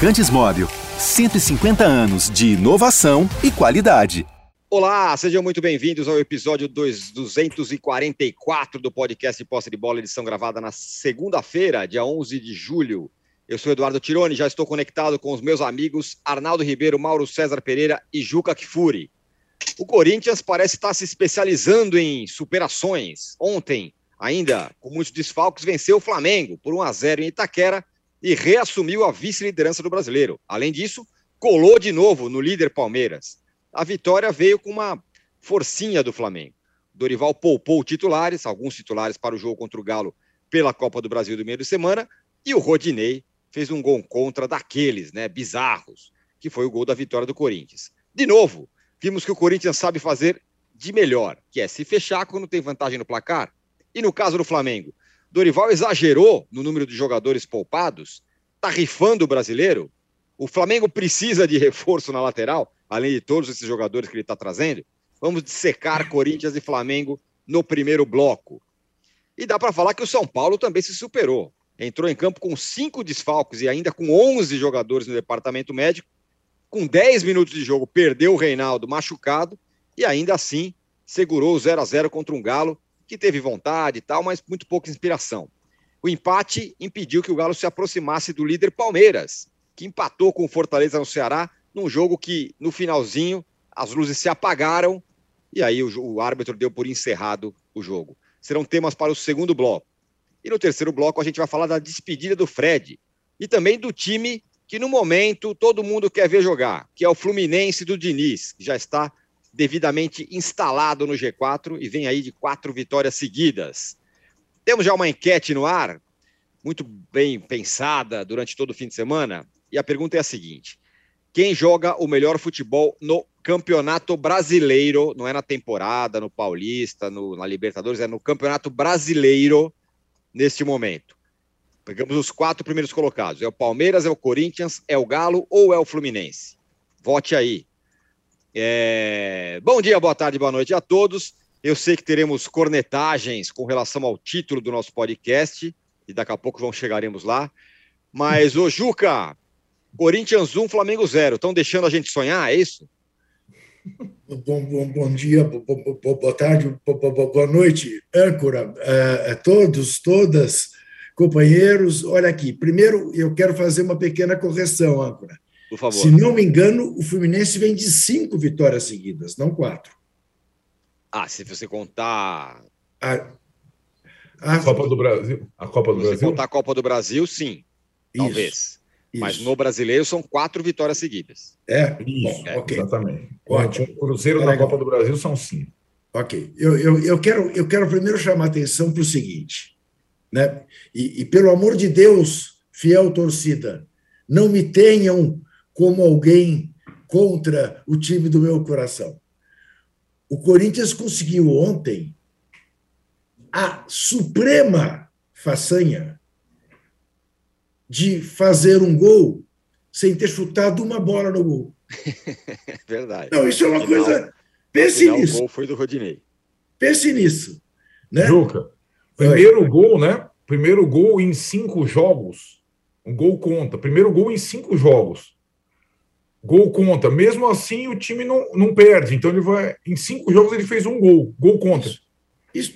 Lubrificantes Móvel. 150 anos de inovação e qualidade. Olá, sejam muito bem-vindos ao episódio 244 do podcast Posse de Bola, edição gravada na segunda-feira, dia 11 de julho. Eu sou Eduardo Tironi, já estou conectado com os meus amigos Arnaldo Ribeiro, Mauro César Pereira e Juca Kfouri. O Corinthians parece estar se especializando em superações. Ontem, ainda com muitos desfalques, venceu o Flamengo por 1 a 0 em Itaquera e reassumiu a vice-liderança do brasileiro. Além disso, colou de novo no líder Palmeiras. A vitória veio com uma forcinha do Flamengo. Dorival poupou titulares, alguns titulares para o jogo contra o Galo pela Copa do Brasil do meio de semana, e o Rodinei fez um gol contra daqueles, né, bizarros, que foi o gol da vitória do Corinthians. De novo, vimos que o Corinthians sabe fazer de melhor, que é se fechar quando tem vantagem no placar. E no caso do Flamengo, Dorival exagerou no número de jogadores poupados, tá rifando o brasileiro. O Flamengo precisa de reforço na lateral, além de todos esses jogadores que ele está trazendo. Vamos dissecar Corinthians e Flamengo no primeiro bloco. E dá para falar que o São Paulo também se superou. Entrou em campo com cinco desfalques e ainda com 11 jogadores no departamento médico. Com 10 minutos de jogo, perdeu o Reinaldo machucado e ainda assim segurou o 0 a 0 contra um Galo que teve vontade e tal, mas muito pouca inspiração. O empate impediu que o Galo se aproximasse do líder Palmeiras, que empatou com o Fortaleza no Ceará, num jogo que, no finalzinho, as luzes se apagaram e aí o, o árbitro deu por encerrado o jogo. Serão temas para o segundo bloco. E no terceiro bloco a gente vai falar da despedida do Fred e também do time que no momento todo mundo quer ver jogar, que é o Fluminense do Diniz, que já está devidamente instalado no G4 e vem aí de quatro vitórias seguidas. Temos já uma enquete no ar, muito bem pensada durante todo o fim de semana, e a pergunta é a seguinte: quem joga o melhor futebol no Campeonato Brasileiro, não é na temporada, no Paulista, no, na Libertadores, é no Campeonato Brasileiro neste momento. Pegamos os quatro primeiros colocados: é o Palmeiras, é o Corinthians, é o Galo ou é o Fluminense? Vote aí. É... Bom dia, boa tarde, boa noite a todos. Eu sei que teremos cornetagens com relação ao título do nosso podcast, e daqui a pouco vão chegaremos lá. Mas, ô Juca, Corinthians 1, Flamengo 0. Estão deixando a gente sonhar, é isso? Bom, bom, bom dia, boa tarde, boa noite, âncora, a todos, todas, companheiros. Olha aqui, primeiro eu quero fazer uma pequena correção, âncora. Por favor. Se não me engano, o Fluminense vem de cinco vitórias seguidas, não quatro. Ah, se você contar. A, a... Copa do Brasil. A Copa do se Brasil. contar a Copa do Brasil, sim. Isso, talvez. Isso. Mas no brasileiro são quatro vitórias seguidas. É? Isso, é. Okay. exatamente. Ótimo. O Cruzeiro é na Copa do Brasil são cinco. Ok. Eu, eu, eu, quero, eu quero primeiro chamar a atenção para o seguinte. Né? E, e, pelo amor de Deus, fiel torcida, não me tenham como alguém contra o time do meu coração. O Corinthians conseguiu ontem a suprema façanha de fazer um gol sem ter chutado uma bola no gol. Verdade. Não, isso é uma final, coisa. Pense final, nisso. O gol foi do Rodinei. Pense nisso. Né? Juca, primeiro gol, né? Primeiro gol em cinco jogos. Um gol conta. Primeiro gol em cinco jogos. Gol conta. Mesmo assim, o time não, não perde. Então, ele vai. Em cinco jogos, ele fez um gol. Gol conta. Isso.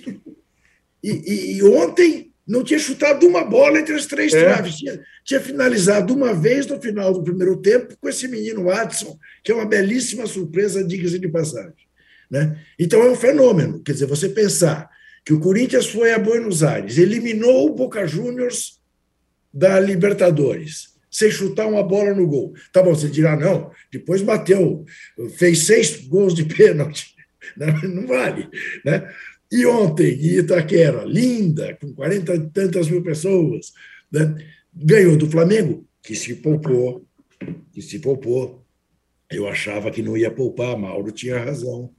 E, e, e ontem não tinha chutado uma bola entre as três é. traves. Tinha, tinha, finalizado uma vez no final do primeiro tempo com esse menino Watson, que é uma belíssima surpresa, diga-se de passagem. Né? Então é um fenômeno. Quer dizer, você pensar que o Corinthians foi a Buenos Aires, eliminou o Boca Juniors da Libertadores sem chutar uma bola no gol. Tá bom, você dirá, não, depois bateu, fez seis gols de pênalti. Não vale. Né? E ontem, em Itaquera, linda, com 40 e tantas mil pessoas, né? ganhou do Flamengo, que se poupou, que se poupou. Eu achava que não ia poupar, Mauro tinha razão.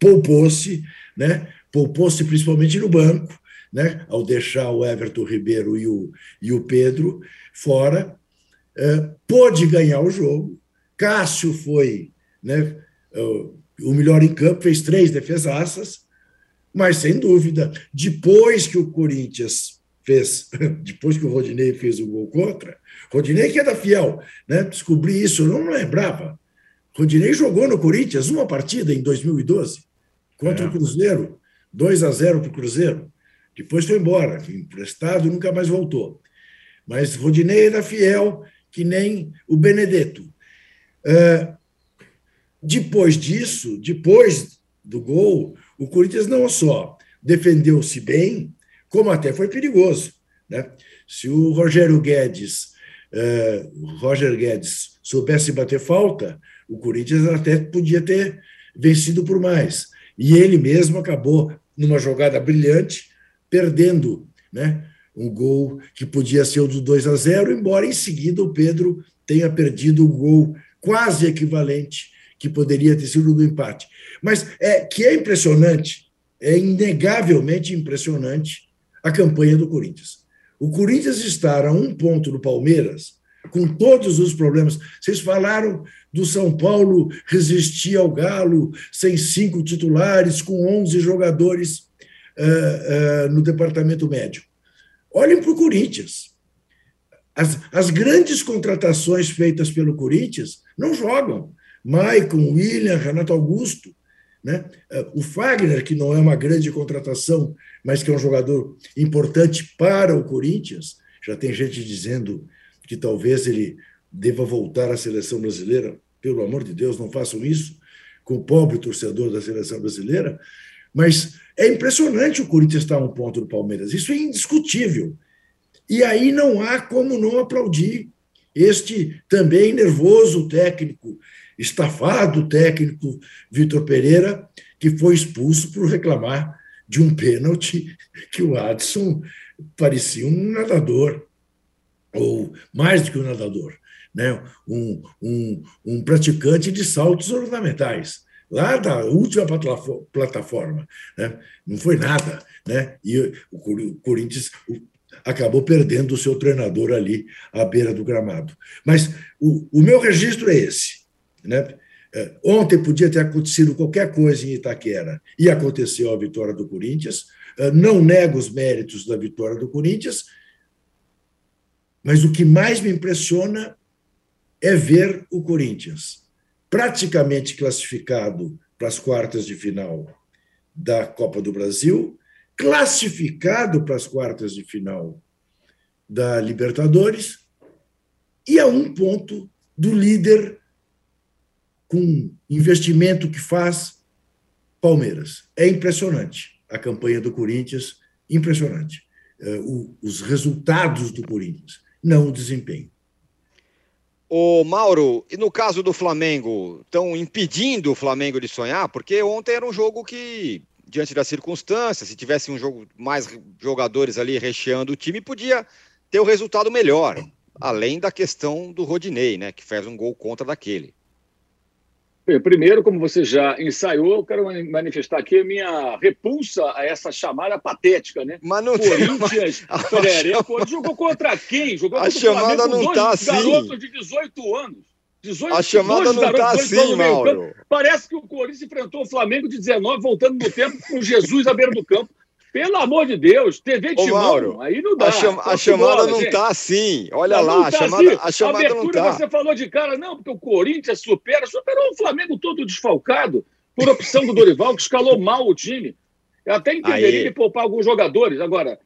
Poupou-se, né? poupou-se principalmente no banco, né? ao deixar o Everton Ribeiro e o, e o Pedro fora, é, pôde ganhar o jogo. Cássio foi né, o melhor em campo, fez três defesaças, mas sem dúvida, depois que o Corinthians fez, depois que o Rodinei fez o gol contra, Rodinei que é da Fiel, né? descobri isso, eu não lembrava. Rodinei jogou no Corinthians uma partida em 2012 contra é. o Cruzeiro, 2 a 0 para o Cruzeiro. Depois foi embora, emprestado e nunca mais voltou. Mas Rodinei da Fiel, que nem o Benedetto. Uh, depois disso, depois do gol, o Corinthians não só defendeu-se bem, como até foi perigoso. Né? Se o Rogério Guedes, uh, Roger Guedes soubesse bater falta, o Corinthians até podia ter vencido por mais. E ele mesmo acabou, numa jogada brilhante, perdendo né, um gol que podia ser o do 2 a 0, embora em seguida o Pedro tenha perdido o gol quase equivalente que poderia ter sido do empate. Mas é que é impressionante, é inegavelmente impressionante a campanha do Corinthians. O Corinthians estar a um ponto do Palmeiras, com todos os problemas. Vocês falaram do São Paulo resistir ao Galo sem cinco titulares, com 11 jogadores uh, uh, no departamento médico. Olhem para o Corinthians. As, as grandes contratações feitas pelo Corinthians não jogam. Maicon, William, Renato Augusto. Né? O Fagner, que não é uma grande contratação, mas que é um jogador importante para o Corinthians, já tem gente dizendo que talvez ele deva voltar à seleção brasileira. Pelo amor de Deus, não façam isso com o pobre torcedor da seleção brasileira. Mas é impressionante o Corinthians estar a um ponto do Palmeiras. Isso é indiscutível. E aí não há como não aplaudir este também nervoso técnico, estafado técnico Vitor Pereira, que foi expulso por reclamar de um pênalti que o Adson parecia um nadador, ou mais do que um nadador, né? um, um, um praticante de saltos ornamentais lá da última plataforma. Né? Não foi nada. Né? E o Corinthians acabou perdendo o seu treinador ali à beira do gramado. Mas o, o meu registro é esse. Né? É, ontem podia ter acontecido qualquer coisa em Itaquera e aconteceu a vitória do Corinthians. É, não nego os méritos da vitória do Corinthians, mas o que mais me impressiona é ver o Corinthians praticamente classificado para as quartas de final da Copa do Brasil, classificado para as quartas de final da Libertadores e a um ponto do líder com investimento que faz Palmeiras. É impressionante a campanha do Corinthians, impressionante. É, os resultados do Corinthians, não o desempenho. Ô Mauro, e no caso do Flamengo, estão impedindo o Flamengo de sonhar? Porque ontem era um jogo que, diante das circunstâncias, se tivesse um jogo mais jogadores ali recheando o time, podia ter o um resultado melhor. Além da questão do Rodinei, né? Que fez um gol contra daquele. Primeiro, como você já ensaiou, eu quero manifestar aqui a minha repulsa a essa chamada patética, né? Mas não Corinthians, Perereco, jogou contra quem? Jogou a chamada não está assim. garotos de 18 anos. 18, a chamada não está assim, Mauro. Parece que o Corinthians enfrentou o Flamengo de 19, voltando no tempo, com Jesus à beira do campo. Pelo amor de Deus, TV Timão, Mauro, aí não dá. A, cham a chamada bola, não está assim. Olha não, lá, não a, tá chamada, assim. a chamada a abertura, não tá. Você falou de cara, não, porque o Corinthians supera, superou o Flamengo todo desfalcado, por opção do Dorival, que escalou mal o time. Eu até entenderia ele poupar alguns jogadores. Agora,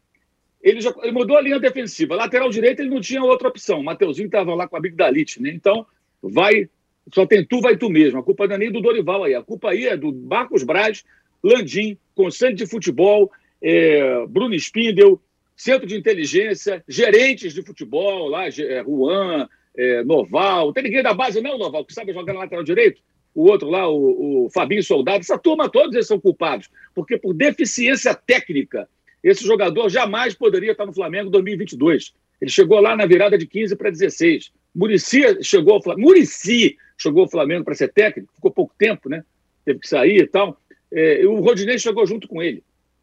ele, já, ele mudou a linha defensiva. Lateral direito, ele não tinha outra opção. O Mateuzinho estava lá com a Big Dalit, né? Então, vai, só tem tu, vai tu mesmo. A culpa não é nem do Dorival aí. A culpa aí é do Marcos Braz, Landim, Constante de Futebol, é, Bruno Spindel, centro de inteligência, gerentes de futebol, lá, é, Juan, é, Noval, tem ninguém da base, não, Noval, que sabe jogar na lateral direito? O outro lá, o, o Fabinho Soldado, essa turma, todos eles são culpados, porque por deficiência técnica, esse jogador jamais poderia estar no Flamengo em 2022. Ele chegou lá na virada de 15 para 16. Murici chegou ao Flamengo, Murici chegou ao Flamengo para ser técnico, ficou pouco tempo, né? Teve que sair e tal. É, o Rodinei chegou junto com ele.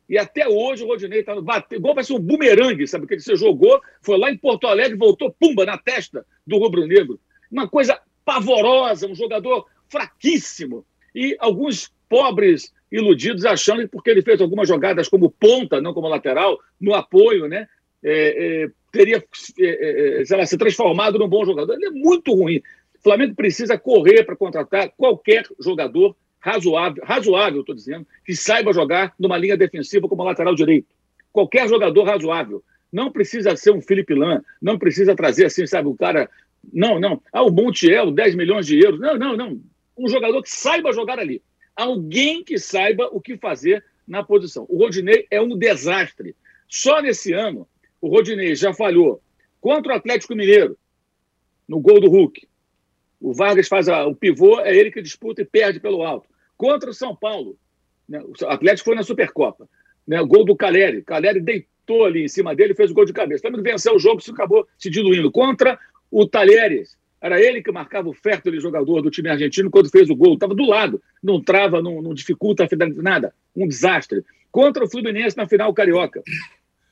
E até hoje o Rodinei está no bate, igual ser um bumerangue, sabe? Que você jogou, foi lá em Porto Alegre, voltou, pumba, na testa do rubro-negro. Uma coisa pavorosa, um jogador fraquíssimo. E alguns pobres iludidos achando que porque ele fez algumas jogadas como ponta, não como lateral, no apoio, né? é, é, teria é, é, sei lá, se transformado num bom jogador. Ele é muito ruim. O Flamengo precisa correr para contratar qualquer jogador razoável, razoável, estou dizendo, que saiba jogar numa linha defensiva como lateral direito. Qualquer jogador razoável. Não precisa ser um Felipe Lan, não precisa trazer assim, sabe, o cara. Não, não. Ah, o Montiel, 10 milhões de euros. Não, não, não. Um jogador que saiba jogar ali. Alguém que saiba o que fazer na posição. O Rodinei é um desastre. Só nesse ano, o Rodinei já falhou contra o Atlético Mineiro, no gol do Hulk. O Vargas faz a, o pivô, é ele que disputa e perde pelo alto. Contra o São Paulo, né, o Atlético foi na Supercopa. Né, o gol do Caleri. Caleri deitou ali em cima dele e fez o gol de cabeça. Também venceu o jogo, isso acabou se diluindo. Contra o Talheres. Era ele que marcava o fértil jogador do time argentino quando fez o gol. Estava do lado. Não trava, não, não dificulta nada. Um desastre. Contra o Fluminense na final carioca.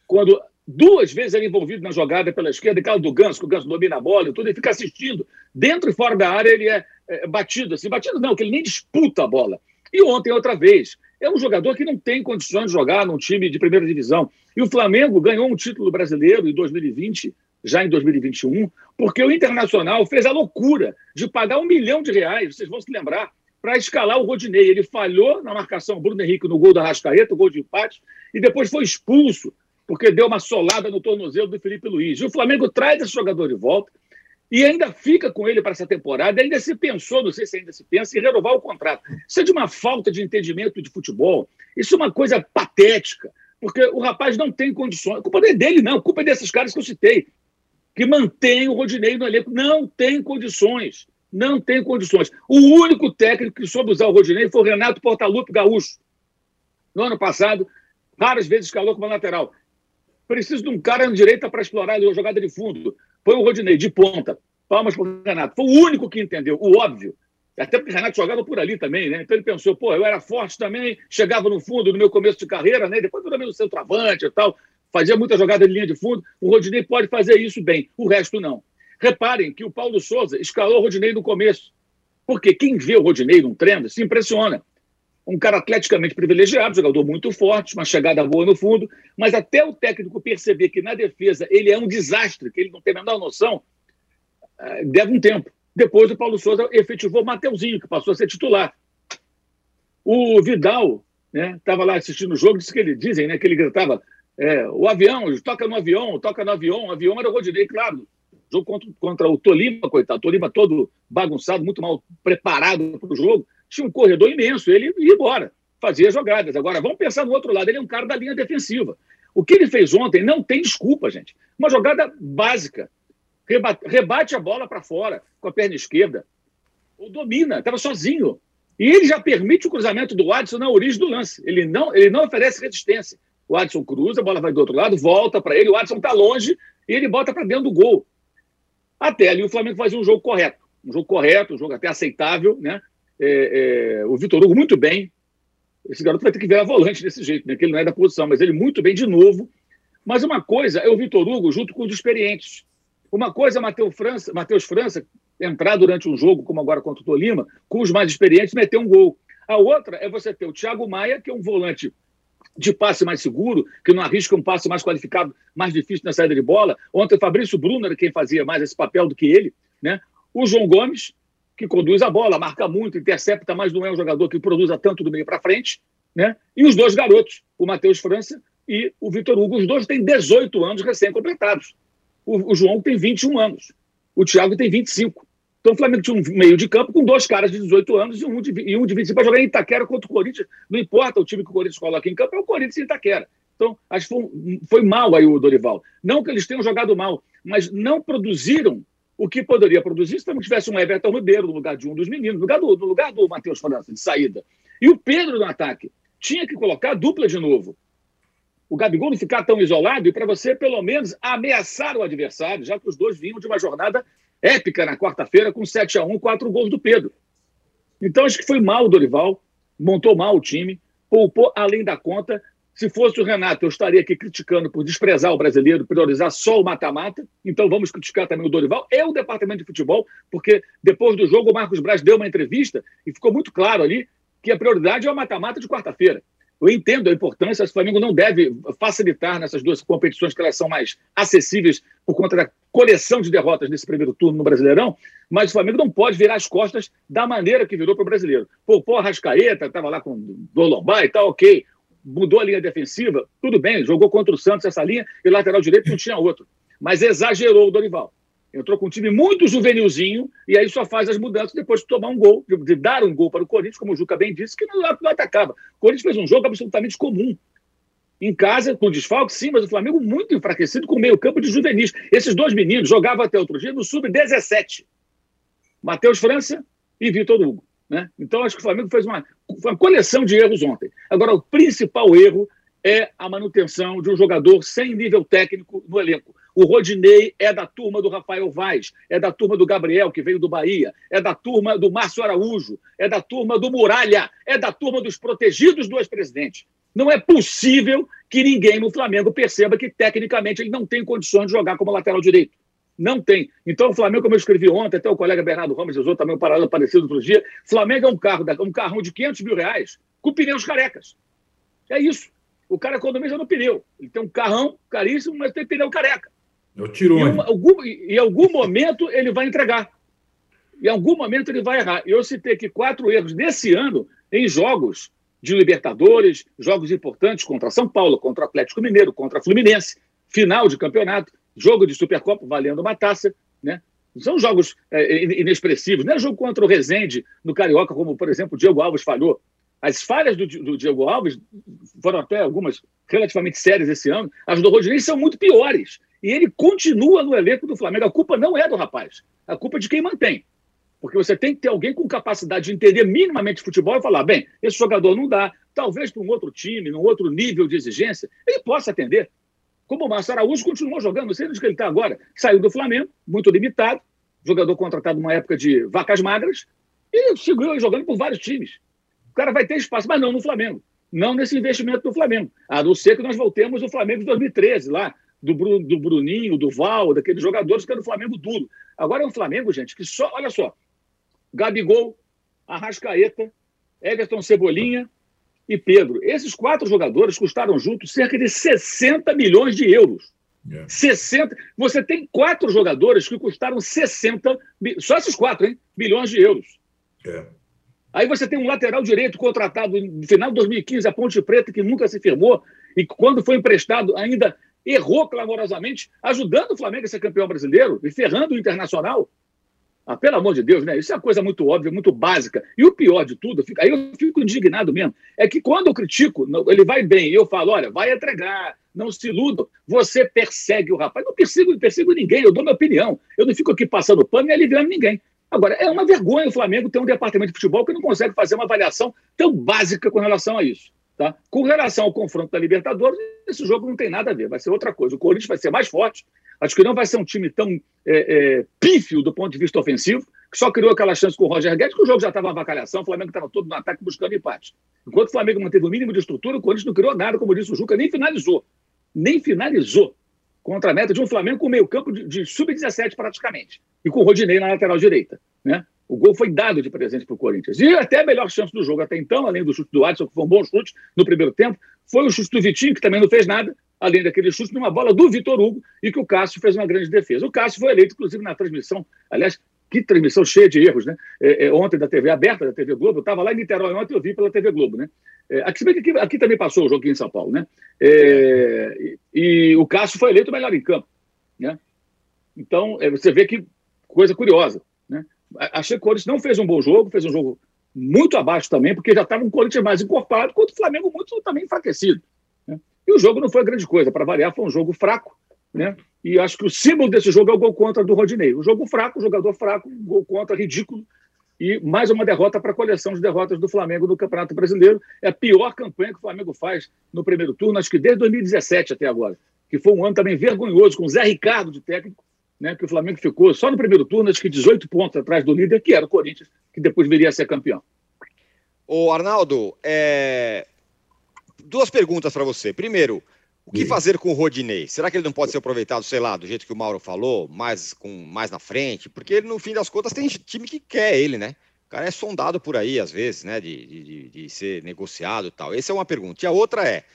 Quando duas vezes ele envolvido na jogada pela esquerda, aquela do Ganso, que o Ganso domina a bola e tudo, ele fica assistindo. Dentro e fora da área ele é, é batido, assim, batido não, que ele nem disputa a bola. E ontem, outra vez, é um jogador que não tem condições de jogar num time de primeira divisão. E o Flamengo ganhou um título brasileiro em 2020, já em 2021, porque o Internacional fez a loucura de pagar um milhão de reais, vocês vão se lembrar, para escalar o Rodinei. Ele falhou na marcação Bruno Henrique no gol da Rascaeta, o gol de empate, e depois foi expulso porque deu uma solada no tornozelo do Felipe Luiz. E o Flamengo traz esse jogador de volta e ainda fica com ele para essa temporada. Ainda se pensou, não sei se ainda se pensa, em renovar o contrato. Isso é de uma falta de entendimento de futebol. Isso é uma coisa patética, porque o rapaz não tem condições. A culpa não é dele, não. A culpa é desses caras que eu citei, que mantêm o Rodinei no elenco. Não tem condições. Não tem condições. O único técnico que soube usar o Rodinei foi o Renato Portaluppi Gaúcho. No ano passado, várias vezes escalou como lateral. Preciso de um cara na direita para explorar a jogada de fundo. Foi o Rodinei, de ponta. Palmas para o Renato. Foi o único que entendeu, o óbvio. Até porque o Renato jogava por ali também, né? Então ele pensou, pô, eu era forte também, chegava no fundo no meu começo de carreira, né? Depois eu no centroavante e tal, fazia muita jogada de linha de fundo. O Rodinei pode fazer isso bem, o resto não. Reparem que o Paulo Souza escalou o Rodinei no começo. Porque quem vê o Rodinei num treino se impressiona um cara atleticamente privilegiado, jogador muito forte, uma chegada boa no fundo, mas até o técnico perceber que na defesa ele é um desastre, que ele não tem a menor noção, eh, deve um tempo. Depois o Paulo Souza efetivou o Mateuzinho, que passou a ser titular. O Vidal estava né, lá assistindo o jogo, disse que ele, dizem né, que ele gritava é, o avião, toca no avião, toca no avião, o avião era o Rodinei, claro. Jogo contra, contra o Tolima, coitado, Tolima todo bagunçado, muito mal preparado para o jogo tinha um corredor imenso, ele ia embora, fazia jogadas. Agora, vamos pensar no outro lado, ele é um cara da linha defensiva. O que ele fez ontem não tem desculpa, gente. Uma jogada básica. Rebate, a bola para fora com a perna esquerda. Ou domina, estava sozinho. E ele já permite o cruzamento do Adson na origem do lance. Ele não, ele não oferece resistência. O Adson cruza, a bola vai do outro lado, volta para ele, o Adson está longe e ele bota para dentro do gol. Até ali o Flamengo fazia um jogo correto. Um jogo correto, um jogo até aceitável, né? É, é, o Vitor Hugo muito bem. Esse garoto vai ter que virar volante desse jeito, né? Que ele não é da posição, mas ele muito bem de novo. Mas uma coisa é o Vitor Hugo junto com os experientes. Uma coisa é Matheus França, Matheus França entrar durante um jogo, como agora contra o Tolima, com os mais experientes, meter um gol. A outra é você ter o Thiago Maia, que é um volante de passe mais seguro, que não arrisca um passe mais qualificado, mais difícil na saída de bola. Ontem o Fabrício Bruno era quem fazia mais esse papel do que ele. Né? O João Gomes, que conduz a bola, marca muito, intercepta, mas não é um jogador que produza tanto do meio para frente. Né? E os dois garotos, o Matheus França e o Vitor Hugo, os dois têm 18 anos recém-completados. O, o, João tem 21 anos, o Thiago tem 25. Então o Flamengo tinha um meio de campo com dois caras de 18 anos e um de, e um de 25 para jogar em Itaquera contra o Corinthians. Não importa o time que o Corinthians coloca em campo, é o Corinthians em Itaquera. Então, acho que foi, foi mal aí o Dorival. Não que eles tenham jogado mal, mas não produziram o que poderia produzir se também tivesse um Everton Ribeiro no lugar de um dos meninos, no lugar do, no lugar do Matheus França, de saída. E o Pedro no ataque. Tinha que colocar a dupla de novo. O Gabigol não ficar tão isolado e para você, pelo menos, ameaçar o adversário, já que os dois vinham de uma jornada épica na quarta-feira com 7 a 1 quatro gols do Pedro. Então, acho que foi mal o Dorival, montou mal o time, poupou além da conta se fosse o Renato, eu estaria aqui criticando por desprezar o brasileiro, priorizar só o mata-mata. Então vamos criticar também o Dorival e o departamento de futebol, porque depois do jogo o Marcos Braz deu uma entrevista e ficou muito claro ali que a prioridade é o mata-mata de quarta-feira. Eu entendo a importância, o Flamengo não deve facilitar nessas duas competições que elas são mais acessíveis por conta da coleção de derrotas nesse primeiro turno no Brasileirão, mas o Flamengo não pode virar as costas da maneira que virou para o brasileiro. Pô, pô, Rascaeta, estava lá com o Dolombar e tal, ok. Mudou a linha defensiva, tudo bem, jogou contra o Santos essa linha e lateral direito não tinha outro. Mas exagerou o Dorival. Entrou com um time muito juvenilzinho e aí só faz as mudanças depois de tomar um gol, de, dar um gol para o Corinthians, como o Juca bem disse, que não, não atacava. O Corinthians fez um jogo absolutamente comum. Em casa, com desfalque, sim, mas o Flamengo muito enfraquecido com meio campo de juvenis. Esses dois meninos jogavam até outro dia no Sub-17. Matheus França e Vitor Hugo. Né? Então, acho que o Flamengo fez uma, uma coleção de erros ontem. Agora, o principal erro é a manutenção de um jogador sem nível técnico no elenco. O Rodinei é da turma do Rafael Vaz, é da turma do Gabriel, que veio do Bahia, é da turma do Márcio Araújo, é da turma do Muralha, é da turma dos protegidos do ex-presidente. Não é possível que ninguém no Flamengo perceba que, tecnicamente, ele não tem condições de jogar como lateral direito. Não tem. Então, o Flamengo, como eu escrevi ontem, até o colega Bernardo Ramos usou também um paralelo parecido outro dia, Flamengo é um carro, um carrão de 500 mil reais com pneus carecas. É isso. O cara economiza no pneu. Ele tem um carrão caríssimo, mas tem pneu careca. Eu tiro em, algum, em algum momento ele vai entregar. Em algum momento ele vai errar. Eu citei aqui quatro erros desse ano em jogos de Libertadores, jogos importantes contra São Paulo, contra Atlético Mineiro, contra Fluminense, final de campeonato, jogo de Supercopa valendo uma taça, né? São jogos é, inexpressivos. Não é jogo contra o Rezende no Carioca, como, por exemplo, o Diego Alves falhou. As falhas do, do, Diego Alves foram até algumas relativamente sérias esse ano. As do Rodinei são muito piores. E ele continua no elenco do Flamengo. A culpa não é do rapaz. A culpa é de quem mantém. Porque você tem que ter alguém com capacidade de entender minimamente futebol e falar: bem, esse jogador não dá. Talvez para um outro time, num outro nível de exigência, ele possa atender. Como o Márcio Araújo continuou jogando, não sei onde ele está agora. Saiu do Flamengo, muito limitado, jogador contratado numa época de vacas magras, e seguiu jogando por vários times. O cara vai ter espaço, mas não no Flamengo. Não nesse investimento do Flamengo. A não ser que nós voltemos ao Flamengo de 2013, lá, do, do Bruninho, do Val, daqueles jogadores que eram do Flamengo duro. Agora é um Flamengo, gente, que só, olha só, Gabigol, Arrascaeta, Everton Cebolinha e Pedro. Esses quatro jogadores custaram juntos cerca de 60 milhões de euros. Yeah. É. 60. Você tem quatro jogadores que custaram 60, só esses quatro, hein? Milhões de euros. Yeah. É. Aí você tem um lateral direito contratado no final de 2015, a Ponte Preta, que nunca se firmou, e quando foi emprestado ainda errou clamorosamente, ajudando o Flamengo a ser campeão brasileiro e ferrando o Internacional. Ah, pelo amor de Deus, né? Isso é uma coisa muito óbvia, muito básica. E o pior de tudo, aí eu fico indignado mesmo, é que quando eu critico, ele vai bem, e eu falo, olha, vai entregar, não se iluda, você persegue o rapaz. Não persigo, não persigo ninguém, eu dou minha opinião. Eu não fico aqui passando pano e aliviando ninguém. Agora, é uma vergonha o Flamengo ter um departamento de futebol que não consegue fazer uma avaliação tão básica com relação a isso. Tá? Com relação ao confronto da Libertadores, esse jogo não tem nada a ver, vai ser outra coisa. O Corinthians vai ser mais forte, acho que não vai ser um time tão é, é, pífio do ponto de vista ofensivo, que só criou aquela chance com o Roger Guedes, que o jogo já estava avacalhação, o Flamengo estava todo no ataque buscando empate. Enquanto o Flamengo manteve o mínimo de estrutura, o Corinthians não criou nada, como disse o Juca, nem finalizou. Nem finalizou contra a meta de um Flamengo com meio campo de, de sub-17 praticamente, e com o Rodinei na lateral direita. Né? O gol foi dado de presente para o Corinthians. E até a melhor chance do jogo até então, além do chute do Adson, que foi um bom chute no primeiro tempo, foi o chute do Vitinho, que também não fez nada, além daquele chute numa bola do Vitor Hugo, e que o Cássio fez uma grande defesa. O Cássio foi eleito, inclusive, na transmissão, aliás, que transmissão cheia de erros, né? É, é, ontem da TV aberta, da TV Globo, eu estava lá em Niterói ontem, eu vi pela TV Globo, né? É, aqui, aqui, aqui, também passou o jogo aqui em São Paulo, né? É, e, e, o Cássio foi eleito melhor em campo, né? Então, é, você vê que coisa curiosa? Achei que o Corinthians não fez um bom jogo, fez um jogo muito abaixo também, porque já estava um Corinthians mais encorpado, quanto o Flamengo muito também enfraquecido. Né? E o jogo não foi grande coisa, para variar, foi um jogo fraco, né? E acho que o símbolo desse jogo é o gol contra do Rodinei. O jogo fraco, o jogador fraco, gol contra ridículo. E mais uma derrota para a coleção de derrotas do Flamengo no Campeonato Brasileiro. É a pior campanha que o Flamengo faz no primeiro turno, acho que desde 2017 até agora. Que foi um ano também vergonhoso, com o Zé Ricardo de técnico, né, que o Flamengo ficou só no primeiro turno, acho que 18 pontos atrás do líder, que era o Corinthians, que depois viria a ser campeão. Ô, Arnaldo, é... duas perguntas para você. Primeiro, o que fazer com o Rodinei? Será que ele não pode ser aproveitado, sei lá, do jeito que o Mauro falou, mais, com, mais na frente? Porque ele, no fim das contas, tem time que quer ele, né? cara é sondado por aí, às vezes, né? De, de, de ser negociado e tal. Essa é uma pergunta. E a outra é: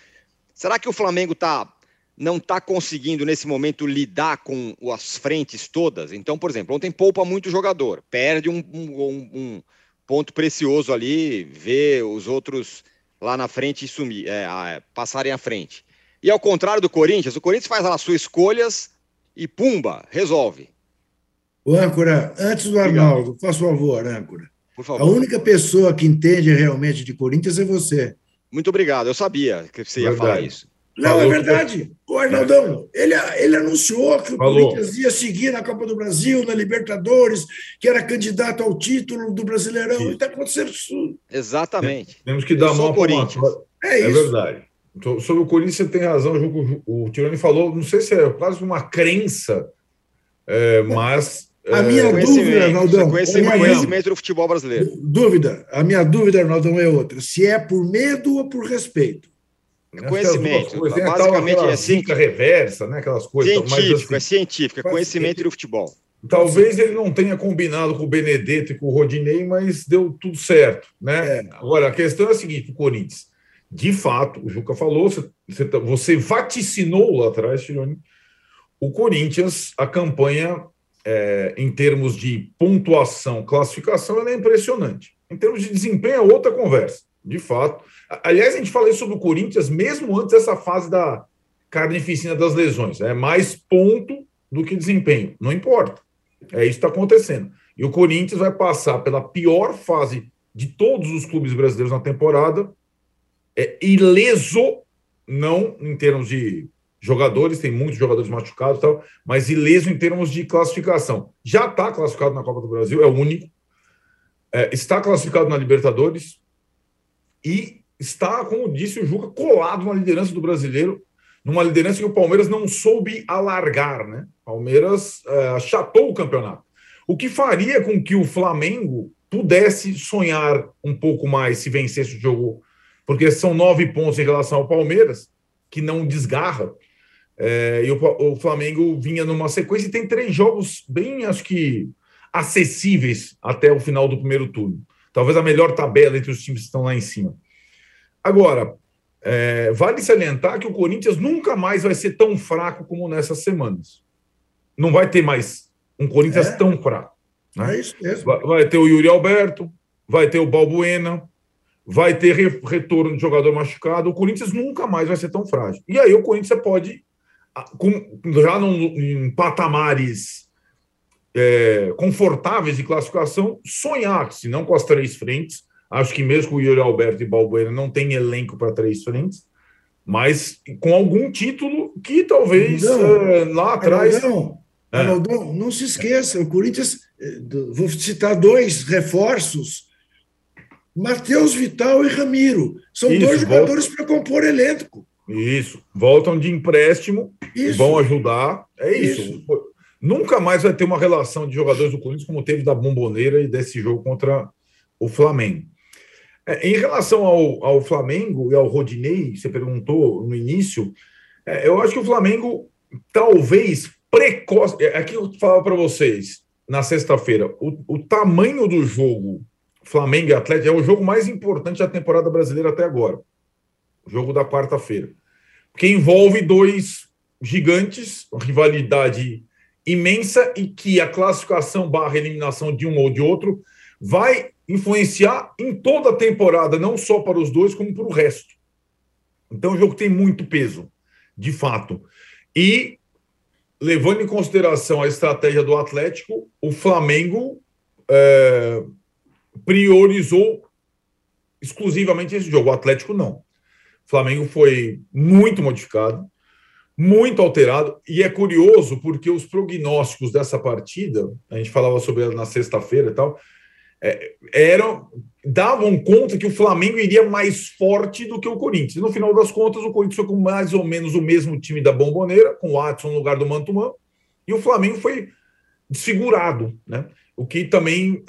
será que o Flamengo tá, não está conseguindo, nesse momento, lidar com as frentes todas? Então, por exemplo, ontem poupa muito jogador, perde um, um, um ponto precioso ali, vê os outros lá na frente sumir, é, passarem à frente. E ao contrário do Corinthians, o Corinthians faz as suas escolhas e pumba, resolve. O âncora, antes do Arnaldo, faz favor, âncora. Por favor. A única pessoa que entende realmente de Corinthians é você. Muito obrigado, eu sabia que você ia falar isso. Não, Falou. é verdade. O Arnaldão, ele, ele anunciou que o Falou. Corinthians ia seguir na Copa do Brasil, na Libertadores, que era candidato ao título do Brasileirão. E está acontecendo isso. Exatamente. Temos que dar mão para o É, é verdade. Então, sobre o Corinthians, você tem razão. O, o Tironi falou, não sei se é quase uma crença, é, mas a é, minha dúvida, Arnaldão. Conhecimento, conhecimento do futebol brasileiro. Dúvida. A minha dúvida, Arnaldão, é outra. Se é por medo ou por respeito. Conhecimento. Coisas, basicamente é assim. reversa, né? Aquelas coisas. Científico, assim, é científico, é conhecimento do futebol. Talvez ele não tenha combinado com o Benedetto e com o Rodinei, mas deu tudo certo, né? É. Agora, a questão é a seguinte: o Corinthians, de fato, o Juca falou, você, você vaticinou lá atrás, Tironi, o Corinthians, a campanha é, em termos de pontuação, classificação, ela é impressionante. Em termos de desempenho, é outra conversa, de fato. Aliás, a gente falou sobre o Corinthians mesmo antes dessa fase da carnificina das lesões. É mais ponto do que desempenho. Não importa. É isso que está acontecendo. E o Corinthians vai passar pela pior fase de todos os clubes brasileiros na temporada, é ileso, não em termos de jogadores, tem muitos jogadores machucados e tal, mas ileso em termos de classificação. Já está classificado na Copa do Brasil, é o único. É, está classificado na Libertadores e está, como disse o Juca, colado na liderança do brasileiro, numa liderança que o Palmeiras não soube alargar, né? Palmeiras é, achatou o campeonato. O que faria com que o Flamengo pudesse sonhar um pouco mais se vencesse o jogo, porque são nove pontos em relação ao Palmeiras, que não desgarra. É, e o, o, Flamengo vinha numa sequência e tem três jogos bem, acho que, acessíveis até o final do primeiro turno. Talvez a melhor tabela entre os times que estão lá em cima. Agora, é, vale salientar que o Corinthians nunca mais vai ser tão fraco como nessas semanas. Não vai ter mais um Corinthians é. tão fraco. Né? É isso mesmo. Vai, vai, ter o Yuri Alberto, vai ter o Balbuena, vai ter re, retorno de jogador machucado. O Corinthians nunca mais vai ser tão frágil. E aí o Corinthians pode com, já num, em patamares é, confortáveis de classificação, sonhar, se não com as três frentes. Acho que mesmo com o Yuri Alberto e Balbuena não tem elenco para três frentes, mas com algum título que talvez não, é, lá atrás. Não, é. não, não se esqueça, o Corinthians, é, vou citar dois reforços. Matheus Vital e Ramiro. São Isso, dois jogadores para compor elenco. Isso. Voltam de empréstimo, isso. vão ajudar. É isso. isso. Nunca mais vai ter uma relação de jogadores do Corinthians como teve da Bomboneira e desse jogo contra o Flamengo. É, em relação ao, ao, Flamengo e ao Rodinei, você perguntou no início, é, eu acho que o Flamengo talvez precoce. É, aqui eu falava para vocês na sexta-feira, o, o tamanho do jogo Flamengo e Atlético é o jogo mais importante da temporada brasileira até agora. O jogo da quarta-feira que envolve dois gigantes, rivalidade imensa e que a classificação barra eliminação de um ou de outro vai influenciar em toda a temporada, não só para os dois, como para o resto. Então o jogo tem muito peso, de fato. E, levando em consideração a estratégia do Atlético, o Flamengo é, priorizou exclusivamente esse jogo. O Atlético não. Flamengo foi muito modificado, muito alterado, e é curioso porque os prognósticos dessa partida, a gente falava sobre ela na sexta-feira e tal, é, eram davam conta que o Flamengo iria mais forte do que o Corinthians. No final das contas, o Corinthians foi com mais ou menos o mesmo time da Bomboneira, com o Watson no lugar do Mantuan, e o Flamengo foi desfigurado, né? O que também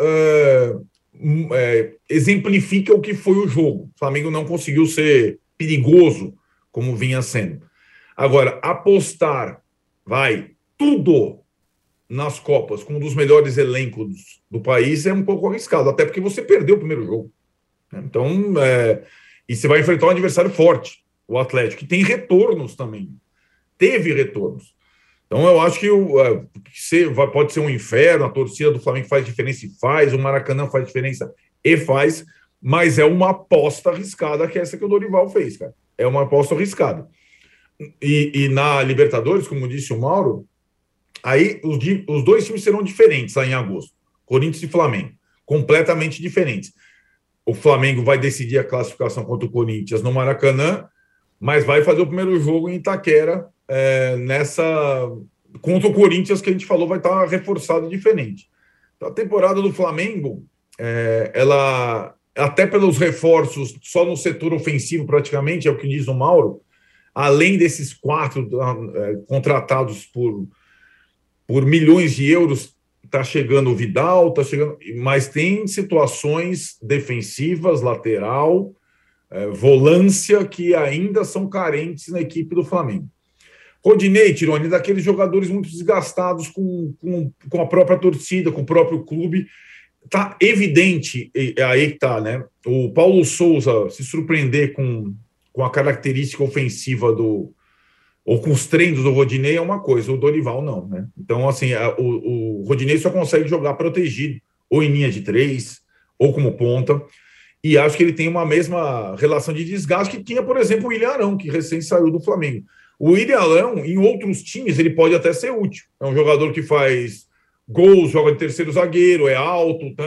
é, exemplifica o que foi o jogo. O Flamengo não conseguiu ser perigoso como vinha sendo. Agora, apostar, vai, tudo nas Copas com um dos melhores elencos do país é um pouco arriscado, até porque você perdeu o primeiro jogo. Né? Então, é, e você vai enfrentar um adversário forte, o Atlético, que tem retornos também. Teve retornos. Então, eu acho que, é, pode ser um inferno, a torcida do Flamengo faz diferença e faz, o Maracanã faz diferença e faz, mas é uma aposta arriscada que é essa que o Dorival fez, cara. É uma aposta arriscada. E, e na Libertadores, como disse o Mauro, Aí os, os dois times serão diferentes lá em agosto. Corinthians e Flamengo. Completamente diferentes. O Flamengo vai decidir a classificação contra o Corinthians no Maracanã, mas vai fazer o primeiro jogo em Itaquera é, nessa. Contra o Corinthians, que a gente falou, vai estar reforçado diferente. Então, a temporada do Flamengo, é, ela, até pelos reforços, só no setor ofensivo, praticamente, é o que diz o Mauro, além desses quatro é, contratados por por milhões de euros está chegando o Vidal, está chegando, mas tem situações defensivas, lateral, é, volância que ainda são carentes na equipe do Flamengo. Rodinei, Tironi, daqueles jogadores muito desgastados com, com, com a própria torcida, com o próprio clube. Tá evidente, aí que tá, né? O Paulo Souza se surpreender com, com a característica ofensiva do, ou com os treinos do Rodinei é uma coisa, o Dorival não, né? Então, assim, a, o, o Rodinei só consegue jogar protegido, ou em linha de três, ou como ponta, e acho que ele tem uma mesma relação de desgaste que tinha, por exemplo, o William Arão, que recém saiu do Flamengo. O William Arão, em outros times, ele pode até ser útil. É um jogador que faz gols, joga de terceiro zagueiro, é alto. Tá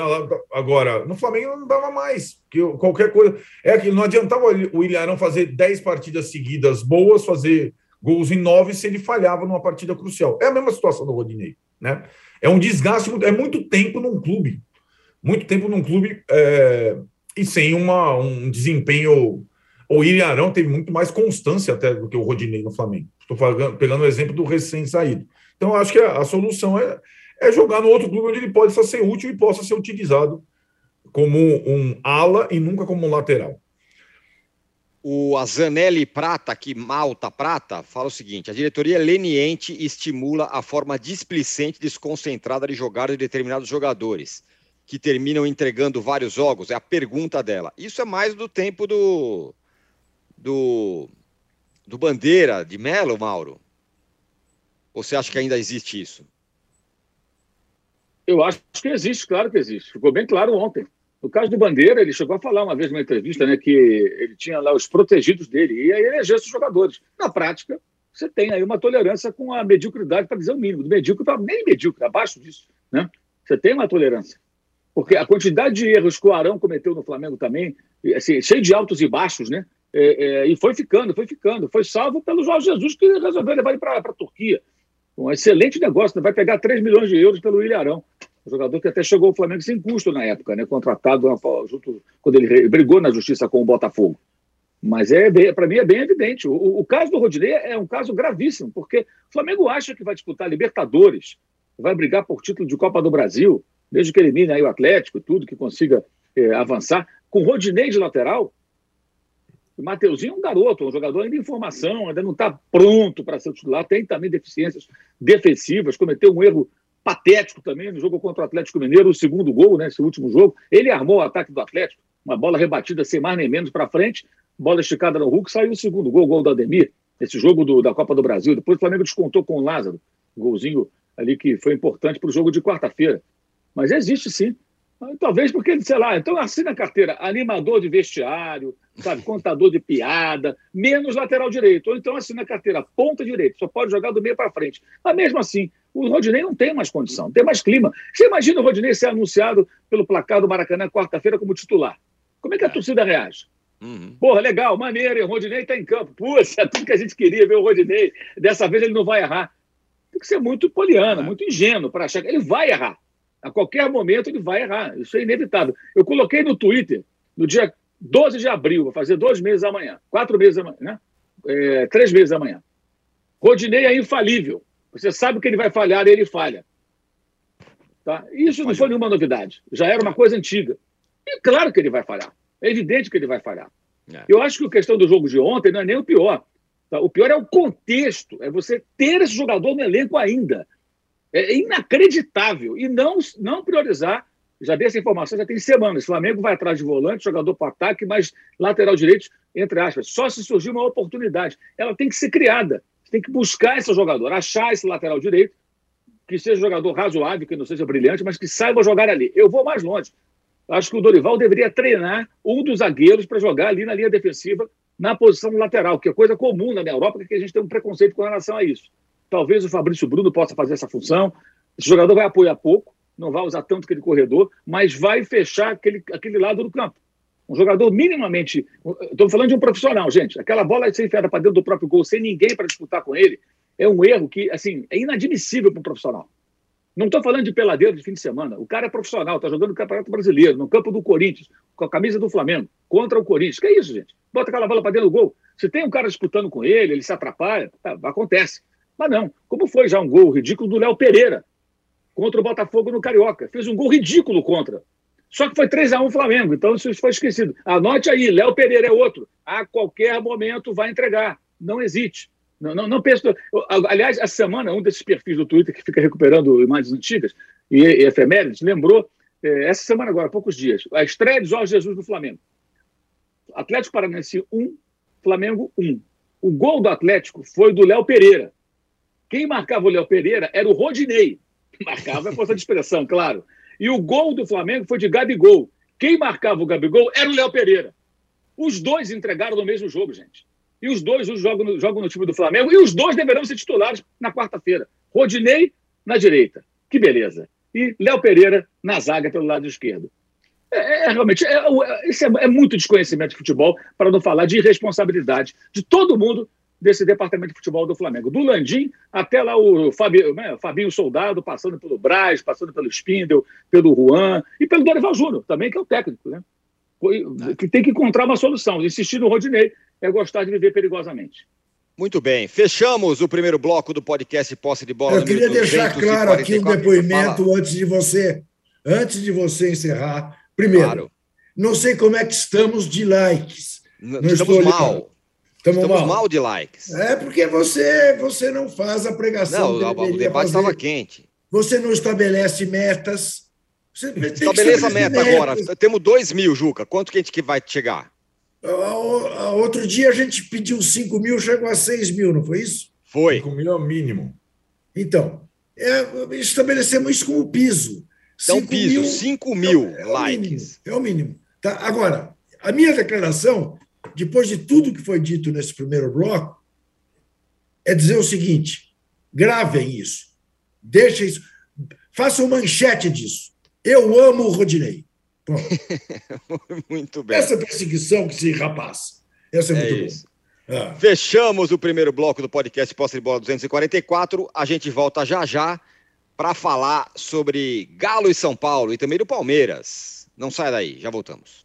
agora, no Flamengo não dava mais. Que qualquer coisa. É que não adiantava o William Arão fazer 10 partidas seguidas boas, fazer gols em nove se ele falhava numa partida crucial. É a mesma situação do Rodinei, né? É um desgaste, é muito tempo num clube, muito tempo num clube é, e sem uma, um desempenho. O Ilharão teve muito mais constância até do que o Rodinei no Flamengo. Estou pegando o exemplo do recém-saído. Então, acho que a, a solução é, é jogar no outro clube onde ele possa ser útil e possa ser utilizado como um ala e nunca como um lateral. O Azanelli Prata, aqui Malta Prata, fala o seguinte: a diretoria é leniente estimula a forma displicente desconcentrada de jogar de determinados jogadores, que terminam entregando vários jogos. É a pergunta dela. Isso é mais do tempo do. do. do Bandeira, de Melo, Mauro? Ou você acha que ainda existe isso? Eu acho que existe, claro que existe. Ficou bem claro ontem. No caso do Bandeira, ele chegou a falar uma vez numa entrevista né, que ele tinha lá os protegidos dele e aí eleger os jogadores. Na prática, você tem aí uma tolerância com a mediocridade, para dizer o mínimo. Do medíocre para nem medíocre, abaixo disso. Né? Você tem uma tolerância. Porque a quantidade de erros que o Arão cometeu no Flamengo também, assim, cheio de altos e baixos, né? É, é, e foi ficando, foi ficando. Foi salvo pelo Jorge Jesus, que resolveu levar ele para a Turquia. Um excelente negócio, né? vai pegar 3 milhões de euros pelo Ilharão um jogador que até chegou ao Flamengo sem custo na época, né? contratado junto, quando ele brigou na justiça com o Botafogo. Mas é para mim é bem evidente. O, o, caso do Rodinei é um caso gravíssimo, porque o Flamengo acha que vai disputar Libertadores, vai brigar por título de Copa do Brasil, desde que elimine aí o Atlético, tudo que consiga é, avançar. Com o Rodinei de lateral, o Mateuzinho é um garoto, um jogador ainda em formação, ainda não está pronto para ser titular, tem também deficiências defensivas, cometeu um erro patético também no jogo contra o Atlético Mineiro, o segundo gol, né, último jogo. Ele armou o ataque do Atlético, uma bola rebatida sem mais nem menos para frente, bola esticada no Hulk, saiu o segundo gol, gol do Ademir, esse jogo do, da Copa do Brasil. Depois o Flamengo descontou com o Lázaro, golzinho ali que foi importante para o jogo de quarta-feira. Mas existe sim. Talvez porque, sei lá, então assina a carteira animador de vestiário, sabe, contador de piada, menos lateral direito. Ou então assina a carteira ponta direito, só pode jogar do meio para frente. Mas mesmo assim, o Rodinei não tem mais condição, não tem mais clima. Você imagina o Rodinei ser anunciado pelo placar do Maracanã quarta-feira como titular. Como é que a é. torcida reage? Uhum. Porra, legal, maneiro, o Rodinei está em campo. Puxa, é tudo que a gente queria ver o Rodinei. Dessa vez ele não vai errar. Tem que ser muito poliana, é. muito ingênuo para achar que ele vai errar. A qualquer momento ele vai errar. Isso é inevitável. Eu coloquei no Twitter, no dia 12 de abril, vou fazer dois meses amanhã, quatro meses amanhã, né? É, três meses amanhã. Rodinei é infalível. Você sabe que ele vai falhar e ele falha. Tá? Isso não foi nenhuma novidade. Já era uma coisa antiga. E claro que ele vai falhar. É evidente que ele vai falhar. É. Eu acho que a questão do jogo de ontem não é nem o pior. Tá? O pior é o contexto. É você ter esse jogador no elenco ainda. É inacreditável. E não, não priorizar, já dei essa informação, já tem semanas. O Flamengo vai atrás de volante, jogador para ataque, mas lateral direito, entre aspas. Só se surgir uma oportunidade. Ela tem que ser criada. Você tem que buscar esse jogador, achar esse lateral direito, que seja um jogador razoável, que não seja brilhante, mas que saiba jogar ali. Eu vou mais longe. Acho que o Dorival deveria treinar um dos zagueiros para jogar ali na linha defensiva, na posição lateral, que é coisa comum na Europa, que a gente tem um preconceito com relação a isso. Talvez o Fabrício Bruno possa fazer essa função. Esse jogador vai apoiar pouco, não vai usar tanto aquele corredor, mas vai fechar aquele, aquele lado do campo. Um jogador minimamente. Estou falando de um profissional, gente. Aquela bola ser enfiada para dentro do próprio gol sem ninguém para disputar com ele é um erro que, assim, é inadmissível para um profissional. Não estou falando de peladeiro de fim de semana. O cara é profissional, está jogando no Campeonato Brasileiro, no campo do Corinthians, com a camisa do Flamengo, contra o Corinthians. Que é isso, gente? Bota aquela bola para dentro do gol. Se tem um cara disputando com ele, ele se atrapalha, tá, acontece. Mas não, como foi já um gol ridículo do Léo Pereira contra o Botafogo no Carioca. Fez um gol ridículo contra. Só que foi 3 a 1 Flamengo, então isso foi esquecido. Anote aí, Léo Pereira é outro. A qualquer momento vai entregar. Não hesite. Não, não, não penso. Aliás, essa semana, um desses perfis do Twitter que fica recuperando imagens antigas e, e efemérides lembrou, é, essa semana agora, há poucos dias, a estreia de Jorge Jesus no Flamengo. Atlético Paranaense 1, Flamengo 1. O gol do Atlético foi do Léo Pereira. Quem marcava o Léo Pereira era o Rodinei. Marcava a força de expressão, claro. E o gol do Flamengo foi de Gabigol. Quem marcava o Gabigol era o Léo Pereira. Os dois entregaram no mesmo jogo, gente. E os dois jogam no, jogam no time do Flamengo. E os dois deverão ser titulares na quarta-feira. Rodinei na direita. Que beleza. E Léo Pereira na zaga pelo lado esquerdo. É, é realmente, é, é, isso é, é muito desconhecimento de futebol, para não falar de irresponsabilidade de todo mundo desse departamento de futebol do Flamengo. Do Landim até lá o Fabinho, né, Fabinho Soldado, passando pelo Braz, passando pelo Spindel, pelo Juan e pelo Dorival Júnior, também, que é o técnico, né? Que tem que encontrar uma solução. Insistir no Rodinei é gostar de viver perigosamente. Muito bem, fechamos o primeiro bloco do podcast Posse de Bola. Eu queria deixar claro aqui um depoimento antes de você, antes de você encerrar. Primeiro, claro. não sei como é que estamos de likes. Não estamos mal. Estamos, estamos mal. mal. de likes. É porque você, você não faz a pregação. Não, o debate estava quente. Você não estabelece metas. Você Estabeleça a meta metas. agora. Temos 2 mil, Juca. Quanto que a gente vai chegar? Outro dia a gente pediu 5 mil, chegou a 6 mil, não foi isso? Foi. 5 mil é o mínimo. Então, é, estabelecemos isso como piso. Então, piso, 5 mil, é, é likes. Mínimo, é o mínimo. Tá? Agora, a minha declaração, depois de tudo que foi dito nesse primeiro bloco, é dizer o seguinte: gravem isso, deixem isso, façam manchete disso. Eu amo o Rodinei. muito bem. Essa perseguição que se rapaz. Essa é, é muito isso. Ah. Fechamos o primeiro bloco do podcast Posse de Bola 244. A gente volta já já para falar sobre Galo e São Paulo e também do Palmeiras. Não sai daí, já voltamos.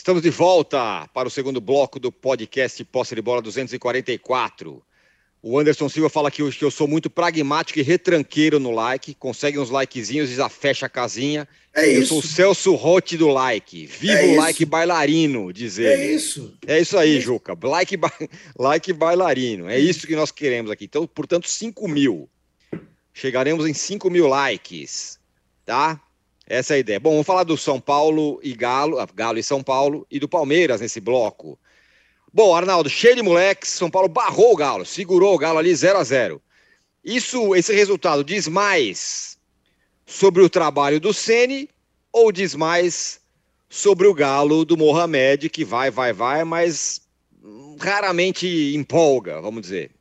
Estamos de volta para o segundo bloco do podcast Posse de Bola 244. O Anderson Silva fala que eu, que eu sou muito pragmático e retranqueiro no like, consegue uns likezinhos e já fecha a casinha. É eu isso. sou o Celso Rotti do like. Viva é o like bailarino, dizer. É isso. É isso aí, é Juca. Like, ba... like bailarino. É isso que nós queremos aqui. Então, portanto, 5 mil. Chegaremos em 5 mil likes. Tá? Essa é a ideia. Bom, vamos falar do São Paulo e Galo, ah, Galo e São Paulo, e do Palmeiras nesse bloco. Bom, Arnaldo, cheio de moleques, São Paulo barrou o Galo, segurou o Galo ali 0 a 0 Isso, esse resultado diz mais sobre o trabalho do Ceni ou diz mais sobre o Galo do Mohamed, que vai, vai, vai, mas raramente empolga, vamos dizer?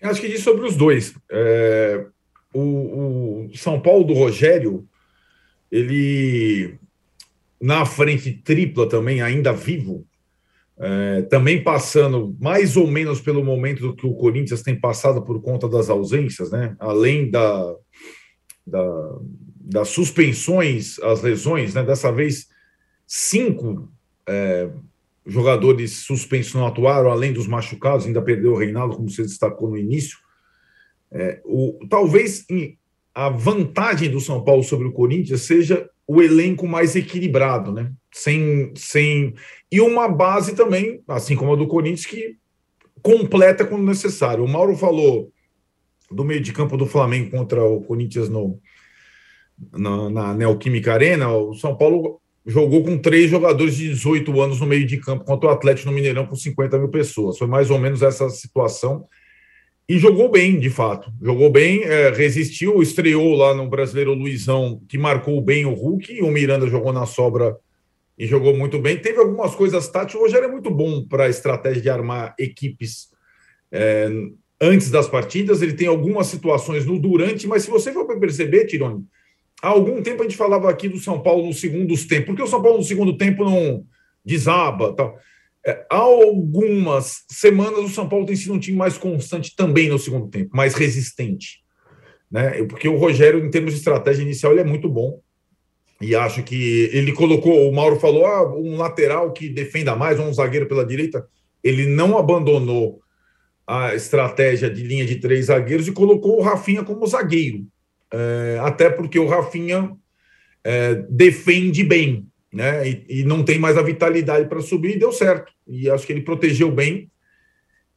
Acho que diz sobre os dois. É, o, o São Paulo do Rogério, ele na frente tripla também, ainda vivo, é, também passando mais ou menos pelo momento do que o Corinthians tem passado por conta das ausências, né? Além da, da, das suspensões, as lesões, né? Dessa vez, cinco é, jogadores suspensos não atuaram, além dos machucados, ainda perdeu o Reinaldo, como você destacou no início. É, o, talvez a vantagem do São Paulo sobre o Corinthians seja o elenco mais equilibrado, né? Sem, sem e uma base também, assim como a do Corinthians, que completa quando necessário. O Mauro falou do meio de campo do Flamengo contra o Corinthians no, na, na Neoquímica Arena. O São Paulo jogou com três jogadores de 18 anos no meio de campo contra o Atlético no Mineirão com 50 mil pessoas. Foi mais ou menos essa situação. E jogou bem, de fato. Jogou bem, é, resistiu, estreou lá no brasileiro Luizão, que marcou bem o Hulk, e o Miranda jogou na sobra e jogou muito bem. Teve algumas coisas táticas. O Rogério é muito bom para a estratégia de armar equipes é, antes das partidas. Ele tem algumas situações no durante, mas se você for perceber, Tironi, há algum tempo a gente falava aqui do São Paulo no segundo tempo. Porque o São Paulo no segundo tempo não desaba tal. É, há algumas semanas o São Paulo tem sido um time mais constante também no segundo tempo, mais resistente. Né? Porque o Rogério, em termos de estratégia inicial, ele é muito bom. E acho que ele colocou, o Mauro falou, ah, um lateral que defenda mais, ou um zagueiro pela direita. Ele não abandonou a estratégia de linha de três zagueiros e colocou o Rafinha como zagueiro. É, até porque o Rafinha é, defende bem, né? E, e, não tem mais a vitalidade para subir, e deu certo. E acho que ele protegeu bem.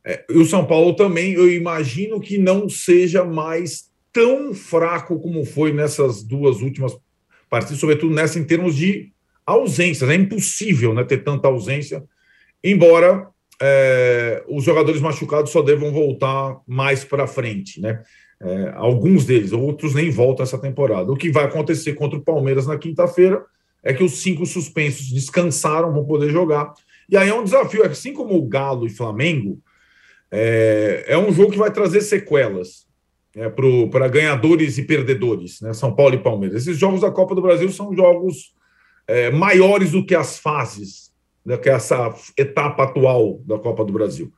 É, e o São Paulo também, eu imagino que não seja mais tão fraco como foi nessas duas últimas partidas, sobretudo nessa em termos de ausências. É impossível né, ter tanta ausência, embora é, os jogadores machucados só devam voltar mais para frente, né? É, alguns deles, outros nem voltam essa temporada. O que vai acontecer contra o Palmeiras na quinta-feira é que os cinco suspensos descansaram, vão poder jogar. E aí é um desafio, assim como o Galo e Flamengo, é, é um jogo que vai trazer sequelas é, para ganhadores e perdedores, né? São Paulo e Palmeiras. Esses jogos da Copa do Brasil são jogos é, maiores do que as fases, né, que é essa etapa atual da Copa do Brasil.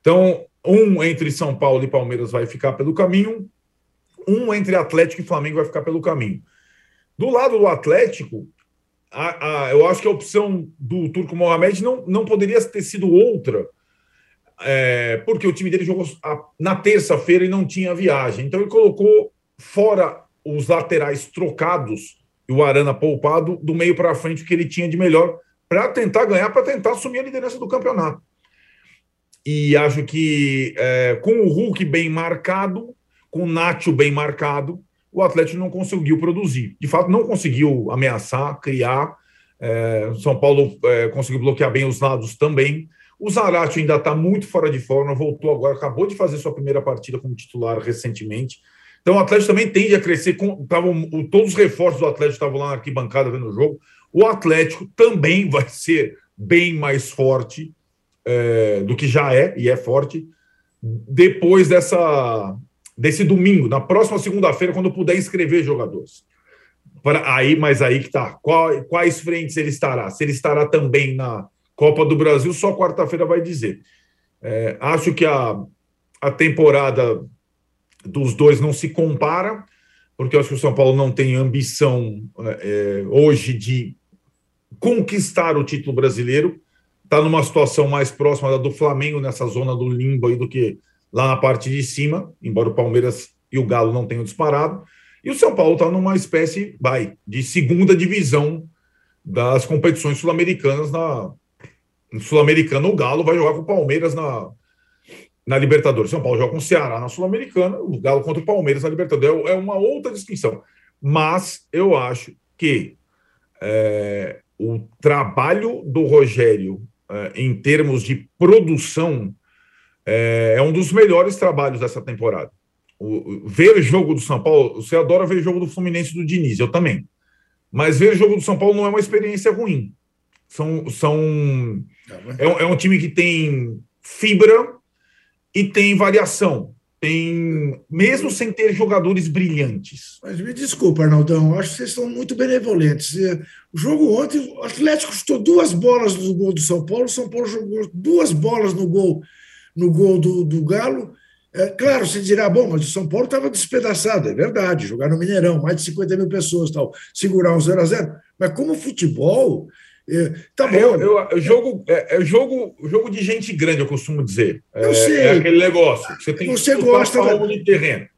Então, um entre São Paulo e Palmeiras vai ficar pelo caminho, um entre Atlético e Flamengo vai ficar pelo caminho. Do lado do Atlético, a, a, eu acho que a opção do Turco Mohamed não, não poderia ter sido outra é, porque o time dele jogou na terça-feira e não tinha viagem. Então ele colocou fora os laterais trocados e o Arana poupado do meio para frente o que ele tinha de melhor para tentar ganhar, para tentar assumir a liderança do campeonato. E acho que é, com o Hulk bem marcado, com o Nacho bem marcado, o Atlético não conseguiu produzir. De fato, não conseguiu ameaçar, criar. É, São Paulo é, conseguiu bloquear bem os lados também. O Zarate ainda está muito fora de forma, voltou agora, acabou de fazer sua primeira partida como titular recentemente. Então o Atlético também tende a crescer. Com, tavam, todos os reforços do Atlético estavam lá na arquibancada vendo o jogo. O Atlético também vai ser bem mais forte é, do que já é, e é forte, depois dessa, desse domingo, na próxima segunda-feira, quando puder inscrever jogadores. Para, aí, mas aí que tá. Qual, quais frentes ele estará? Se ele estará também na Copa do Brasil, só quarta-feira vai dizer. É, acho que a, a temporada dos dois não se compara, porque eu acho que o São Paulo não tem ambição é, hoje de conquistar o título brasileiro. Está numa situação mais próxima da do Flamengo, nessa zona do limbo aí, do que lá na parte de cima, embora o Palmeiras e o Galo não tenham disparado. E o São Paulo está numa espécie, vai, de segunda divisão das competições sul-americanas na, Sul-Americana, o Galo vai jogar com o Palmeiras na, na Libertadores. São Paulo joga com o Ceará na Sul-Americana, o Galo contra o Palmeiras na Libertadores. É, é uma outra distinção. Mas eu acho que é, o trabalho do Rogério é, em termos de produção é, é, um dos melhores trabalhos dessa temporada. O, ver jogo do São Paulo, você adora ver jogo do Fluminense do Diniz, eu também. Mas ver jogo do São Paulo não é uma experiência ruim. São, são é, é um time que tem fibra e tem variação. tem, mesmo sem ter jogadores brilhantes. Mas me desculpa, Arnaldão, acho que vocês estão muito benevolentes. O jogo ontem, o Atlético chutou duas bolas no gol do São Paulo, o São Paulo jogou duas bolas no gol, no gol do, do Galo. É, claro, você dirá, bom, mas o São Paulo estava despedaçado, é verdade, jogar no Mineirão, mais de 50 mil pessoas, tal, segurar um 0 a 0 Mas como futebol, é, tá bom. Eu, eu, eu jogo, é, é, jogo, jogo de gente grande, eu costumo dizer. É, eu sei. É aquele negócio. Você tem você que gosta da... de terreno.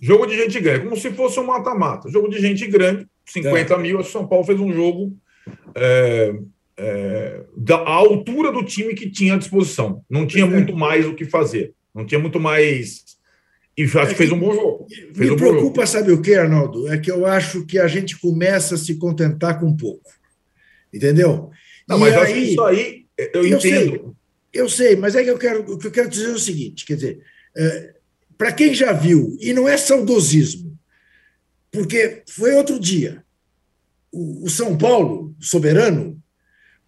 Jogo de gente grande, como se fosse um mata-mata. Jogo de gente grande, 50 é. mil. O São Paulo fez um jogo é, é, da altura do time que tinha à disposição. Não tinha muito mais o que fazer. Não tinha muito mais. E acho que fez um bom jogo. Fez me um preocupa, sabe o que, Arnaldo? É que eu acho que a gente começa a se contentar com pouco. Entendeu? Não, e mas aí, acho que isso aí eu, eu entendo. Sei, eu sei, mas é que eu quero, o que eu quero dizer é o seguinte: quer dizer, é, para quem já viu, e não é saudosismo, porque foi outro dia, o, o São Paulo, soberano,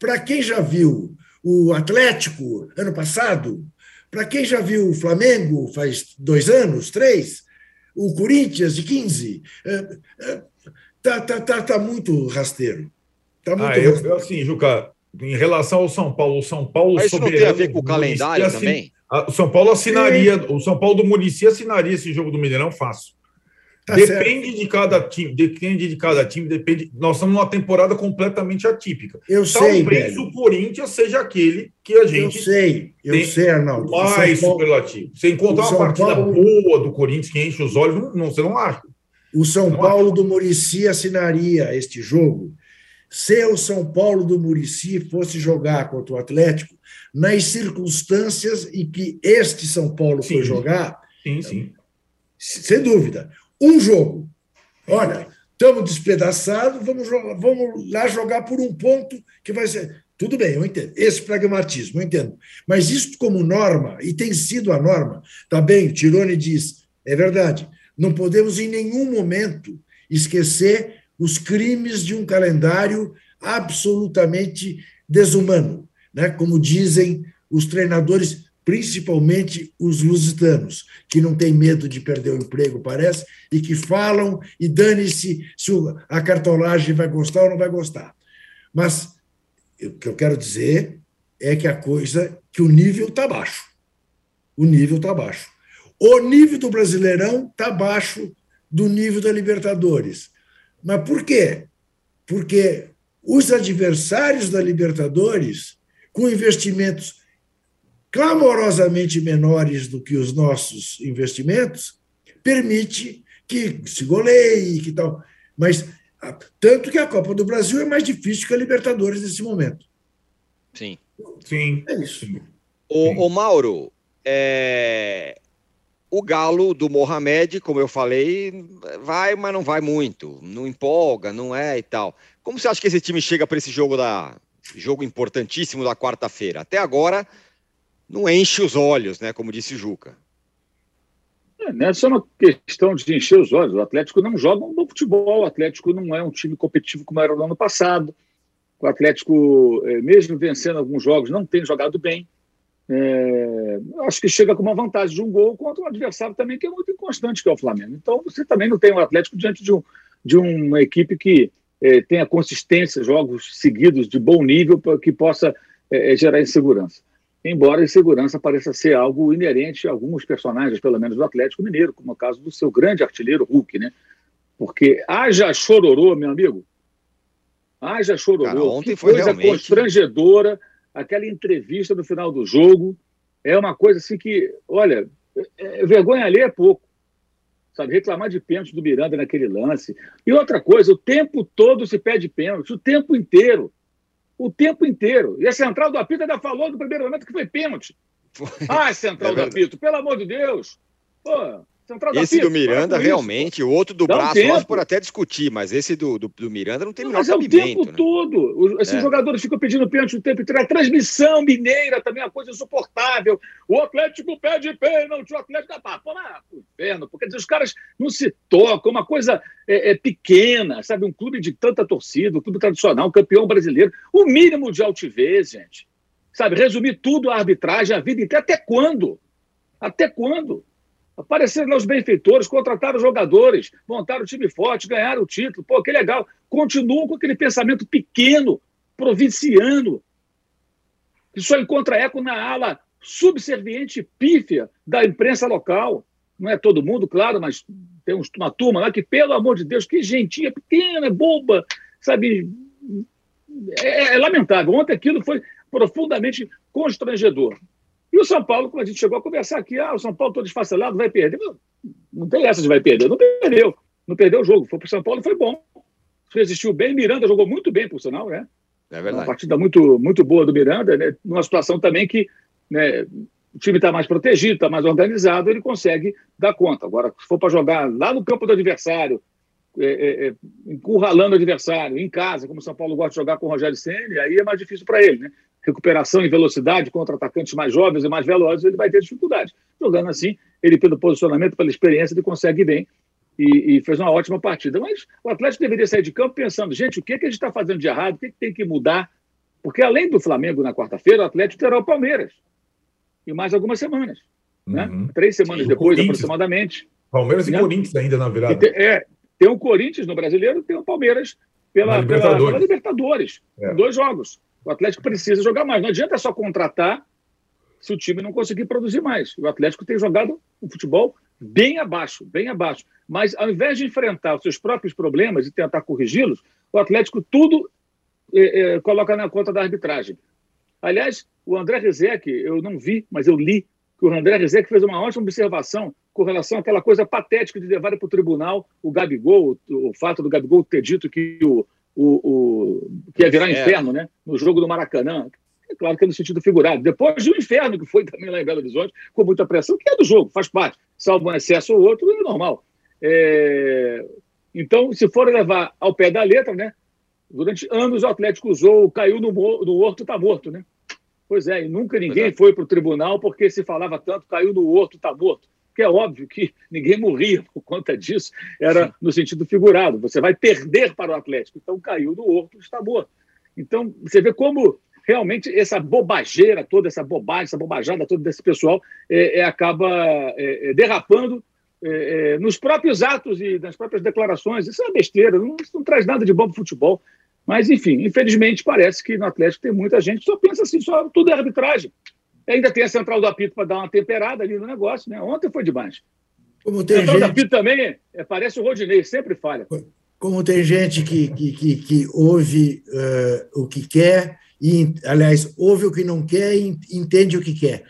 para quem já viu o Atlético ano passado, para quem já viu o Flamengo faz dois anos, três, o Corinthians de 15, é, é, tá, tá, tá, tá muito rasteiro. Tá muito ah, eu, eu, assim, Juca, em relação ao São Paulo, o São Paulo Mas isso não tem a ver com o calendário assin... também? O São Paulo assinaria, Sim. o São Paulo do Murici assinaria esse jogo do Mineirão fácil. Tá depende certo. de cada time, depende de cada time, depende. Nós estamos numa temporada completamente atípica. Eu Talvez sei. Talvez o Corinthians seja aquele que a gente. Eu sei, eu sei, Arnaldo. Mais superlativo. Você encontrar uma partida Paulo... boa do Corinthians que enche os olhos, não, não você não acha. O São não Paulo acha. do Murici assinaria este jogo se o São Paulo do Murici fosse jogar contra o Atlético, nas circunstâncias em que este São Paulo sim, foi jogar, sim, sim. sem dúvida, um jogo. Olha, estamos despedaçados, vamos, vamos lá jogar por um ponto que vai ser. Tudo bem, eu entendo. Esse pragmatismo, eu entendo. Mas isso como norma, e tem sido a norma, tá bem, Tirone diz, é verdade, não podemos em nenhum momento esquecer os crimes de um calendário absolutamente desumano, né? como dizem os treinadores, principalmente os lusitanos, que não têm medo de perder o emprego, parece, e que falam e dane-se se a cartolagem vai gostar ou não vai gostar. Mas o que eu quero dizer é que a coisa, que o nível está baixo. O nível está baixo. O nível do Brasileirão está abaixo do nível da Libertadores. Mas por quê? Porque os adversários da Libertadores, com investimentos clamorosamente menores do que os nossos investimentos, permite que se goleie, que tal. Mas tanto que a Copa do Brasil é mais difícil que a Libertadores nesse momento. Sim. Sim. É isso. O, o Mauro, é, o Galo do Mohamed, como eu falei, vai, mas não vai muito. Não empolga, não é e tal. Como você acha que esse time chega para esse jogo da jogo importantíssimo da quarta-feira? Até agora não enche os olhos, né? Como disse Juca. É, é só uma questão de encher os olhos. O Atlético não joga um bom futebol. O Atlético não é um time competitivo como era no ano passado. O Atlético, eh, mesmo vencendo alguns jogos, não tem jogado bem. É, acho que chega com uma vantagem de um gol contra um adversário também que é muito inconstante, que é o Flamengo. Então, você também não tem o um Atlético diante de, um, de uma equipe que é, tenha consistência, jogos seguidos de bom nível que possa é, gerar insegurança. Embora a insegurança pareça ser algo inerente a alguns personagens, pelo menos do Atlético Mineiro, como é o caso do seu grande artilheiro Hulk, né? Porque haja chororô, meu amigo. Haja chororô. Cara, ontem que foi coisa realmente... constrangedora aquela entrevista no final do jogo é uma coisa assim que, olha, é, é, vergonha ali é pouco. Sabe, reclamar de pênalti do Miranda naquele lance. E outra coisa, o tempo todo se pede pênalti, o tempo inteiro. O tempo inteiro. E a central do apito ainda falou no primeiro momento que foi pênalti. Foi. Ah, central é do apito, pelo amor de Deus. Pô, esse do Miranda, realmente, o outro do Dá braço, um nós por até discutir, mas esse do, do, do Miranda não tem não, menor mas é o tempo né? todo. Esses é. jogadores ficam pedindo pênalti o tempo inteiro. A transmissão mineira também é uma coisa insuportável. O Atlético pede pênalti, o Atlético. Ah, pô, lá, inferno, porque os caras não se tocam, uma coisa é, é, pequena, sabe? Um clube de tanta torcida, um clube tradicional, um campeão brasileiro. O mínimo de altivez, gente. Sabe? Resumir tudo a arbitragem, a vida inteira. Até quando? Até quando? Apareceram os benfeitores, contrataram jogadores, montaram o time forte, ganharam o título. Pô, que legal. Continuam com aquele pensamento pequeno, provinciano, que só encontra eco na ala subserviente pífia da imprensa local. Não é todo mundo, claro, mas tem uma turma lá que, pelo amor de Deus, que gentinha pequena, boba, sabe? É, é lamentável. Ontem aquilo foi profundamente constrangedor. E o São Paulo, quando a gente chegou a conversar aqui, ah, o São Paulo todo desfacelado, vai perder. Não, tem essa de vai perder. Não perdeu. Não perdeu o jogo. Foi para o São Paulo foi bom. Resistiu bem. Miranda jogou muito bem, por sinal, né? É verdade. Uma partida muito, muito boa do Miranda, né? numa situação também que né, o time está mais protegido, está mais organizado, ele consegue dar conta. Agora, se for para jogar lá no campo do adversário, é, é, é, encurralando o adversário, em casa, como o São Paulo gosta de jogar com o Rogério Senna, aí é mais difícil para ele, né? Recuperação e velocidade contra atacantes mais jovens e mais velozes, ele vai ter dificuldade. Jogando assim, ele, pelo posicionamento, pela experiência, ele consegue bem e, e, fez uma ótima partida. Mas o Atlético deveria sair de campo pensando, gente, o que, é que a gente está fazendo de errado? O que, é que tem que mudar? Porque além do Flamengo na quarta-feira, o Atlético terá o Palmeiras. E mais algumas semanas. Né? Uhum. Né? Três semanas depois, aproximadamente. Palmeiras e né? Corinthians ainda na virada. Tem, é, tem o Corinthians no brasileiro, tem o Palmeiras pela Libertadores. Pela, pela Libertadores é. Dois jogos. O Atlético precisa jogar mais. Não adianta só contratar se o time não conseguir produzir mais. O Atlético tem jogado um futebol bem abaixo, bem abaixo. Mas ao invés de enfrentar os seus próprios problemas e tentar corrigi-los, o Atlético tudo é, é, coloca na conta da arbitragem. Aliás, o André Rezec, eu não vi, mas eu li que o André Rezec fez uma ótima observação com relação àquela coisa patética de levar para o tribunal o Gabigol, o, o, fato do Gabigol ter dito que o, o, o que ia virar inferno, né? No jogo do Maracanã. É claro que é no sentido figurado. Depois de um inferno que foi também lá em Belo Horizonte, com muita pressão, que é do jogo, faz parte. Salvo um excesso ou outro, é normal. É... Então, se for levar ao pé da letra, né? Durante anos o Atlético usou, caiu no, no horto, está morto, né? Pois é, e nunca ninguém é. foi para o tribunal porque se falava tanto, caiu no horto, está morto. É óbvio que ninguém morria por conta disso, era no sentido figurado. Você vai perder para o Atlético. Então caiu no horto, está morto. Então, você vê como realmente essa bobageira toda, essa bobagem, essa bobajada toda desse pessoal é, é acaba é, é derrapando é, é, nos próprios atos e nas próprias declarações. Isso é uma besteira, não, isso não traz nada de bom para o futebol. Mas, enfim, infelizmente parece que no Atlético tem muita gente que só pensa assim, só tudo é arbitragem. Ainda tem a central do apito para dar uma temperada ali no negócio, né? Ontem foi demais. Como tem a central gente... do apito também é, parece o Rodinei, sempre falha. Como tem gente que, que, que, que ouve uh, o que quer, e, aliás, ouve o que não quer e entende o que quer.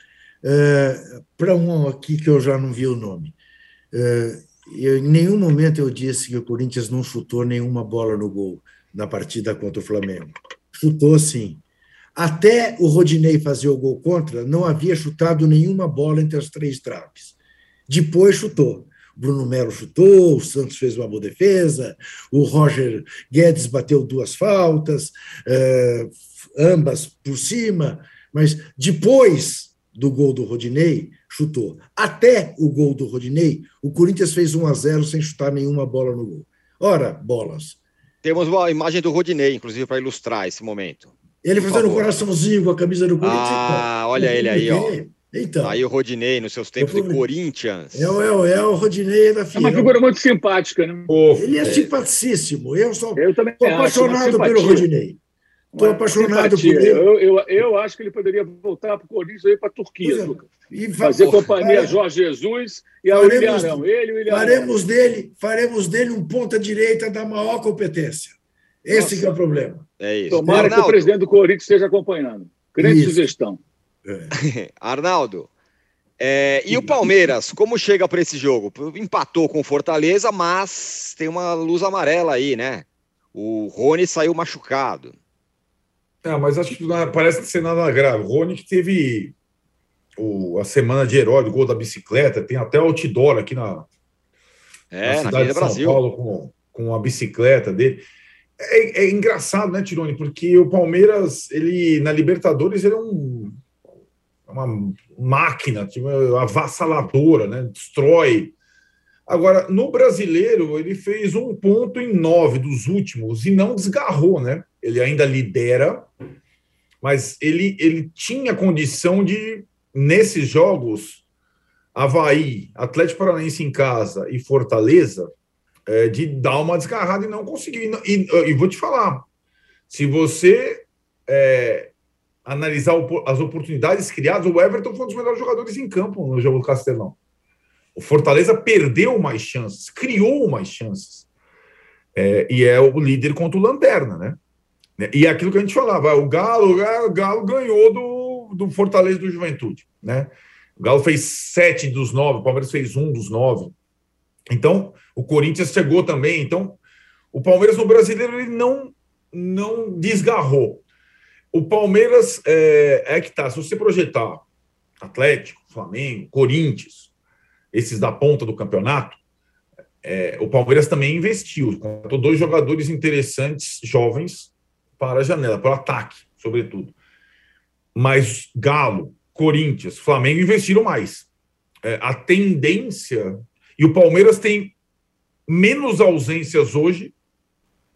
Uh, para um aqui que eu já não vi o nome. Uh, eu, em nenhum momento eu disse que o Corinthians não chutou nenhuma bola no gol na partida contra o Flamengo. Chutou sim. Até o Rodinei fazer o gol contra, não havia chutado nenhuma bola entre as três traves. Depois chutou. Bruno Melo chutou, o Santos fez uma boa defesa, o Roger Guedes bateu duas faltas, eh, ambas por cima, mas depois do gol do Rodinei, chutou. Até o gol do Rodinei, o Corinthians fez 1 a 0 sem chutar nenhuma bola no gol. Ora, bolas. Temos uma imagem do Rodinei, inclusive, para ilustrar esse momento. Ele fazendo um coraçãozinho com a camisa do Corinthians. Ah, olha ele aí, ó. Então, aí o Rodinei, nos seus tempos de Corinthians. É, é, é o Rodinei da FIA. É uma figura muito simpática, né? ele é, é simpaticíssimo. Eu sou, eu também sou apaixonado pelo Rodinei. Estou apaixonado por ele. Eu, eu, eu, acho que ele poderia voltar para o Corinthians e ir para a Turquia, é. E fazer companhia a Jorge Jesus e a William Ele, William faremos, dele, faremos dele um ponta-direita da maior competência. Esse é o problema. É isso. Tomara Arnaldo. que o presidente do Corinthians esteja acompanhando. Grande isso. sugestão. É. Arnaldo, é, e o Palmeiras, como chega para esse jogo? Empatou com Fortaleza, mas tem uma luz amarela aí, né? O Rony saiu machucado. É, mas acho que não, parece ser nada grave. O Rony que teve o, a semana de herói do gol da bicicleta, tem até outdoor aqui na, é, na cidade na de São Brasil. Paulo com, com a bicicleta dele. É, é, engraçado, né, Tirone? Porque o Palmeiras, ele na Libertadores, ele é um, uma máquina, tipo, avassaladora, né? Destrói. Agora, no brasileiro, ele fez um ponto em nove dos últimos e não desgarrou, né? Ele ainda lidera, mas ele, ele tinha condição de, nesses jogos, Havaí, Atlético Paranaense em casa e Fortaleza, é, de dar uma desgarrada e não conseguir. E, e, vou te falar, se você é, analisar as oportunidades criadas, o Everton foi um dos melhores jogadores em campo no jogo do Castelão. O Fortaleza perdeu mais chances, criou mais chances. É, e é o líder contra o Lanterna, né? E é aquilo que a gente falava, o Galo, o Galo ganhou do, do Fortaleza do Juventude, né? O Galo fez sete dos nove, o Palmeiras fez um dos nove. Então, o Corinthians chegou também. Então, o Palmeiras no brasileiro ele não, não desgarrou. O Palmeiras é, é que tá. Se você projetar Atlético, Flamengo, Corinthians, esses da ponta do campeonato, é, o Palmeiras também investiu. Contratou dois jogadores interessantes, jovens, para a janela, para o ataque, sobretudo. Mas Galo, Corinthians, Flamengo investiram mais. É, a tendência. E o Palmeiras tem menos ausências hoje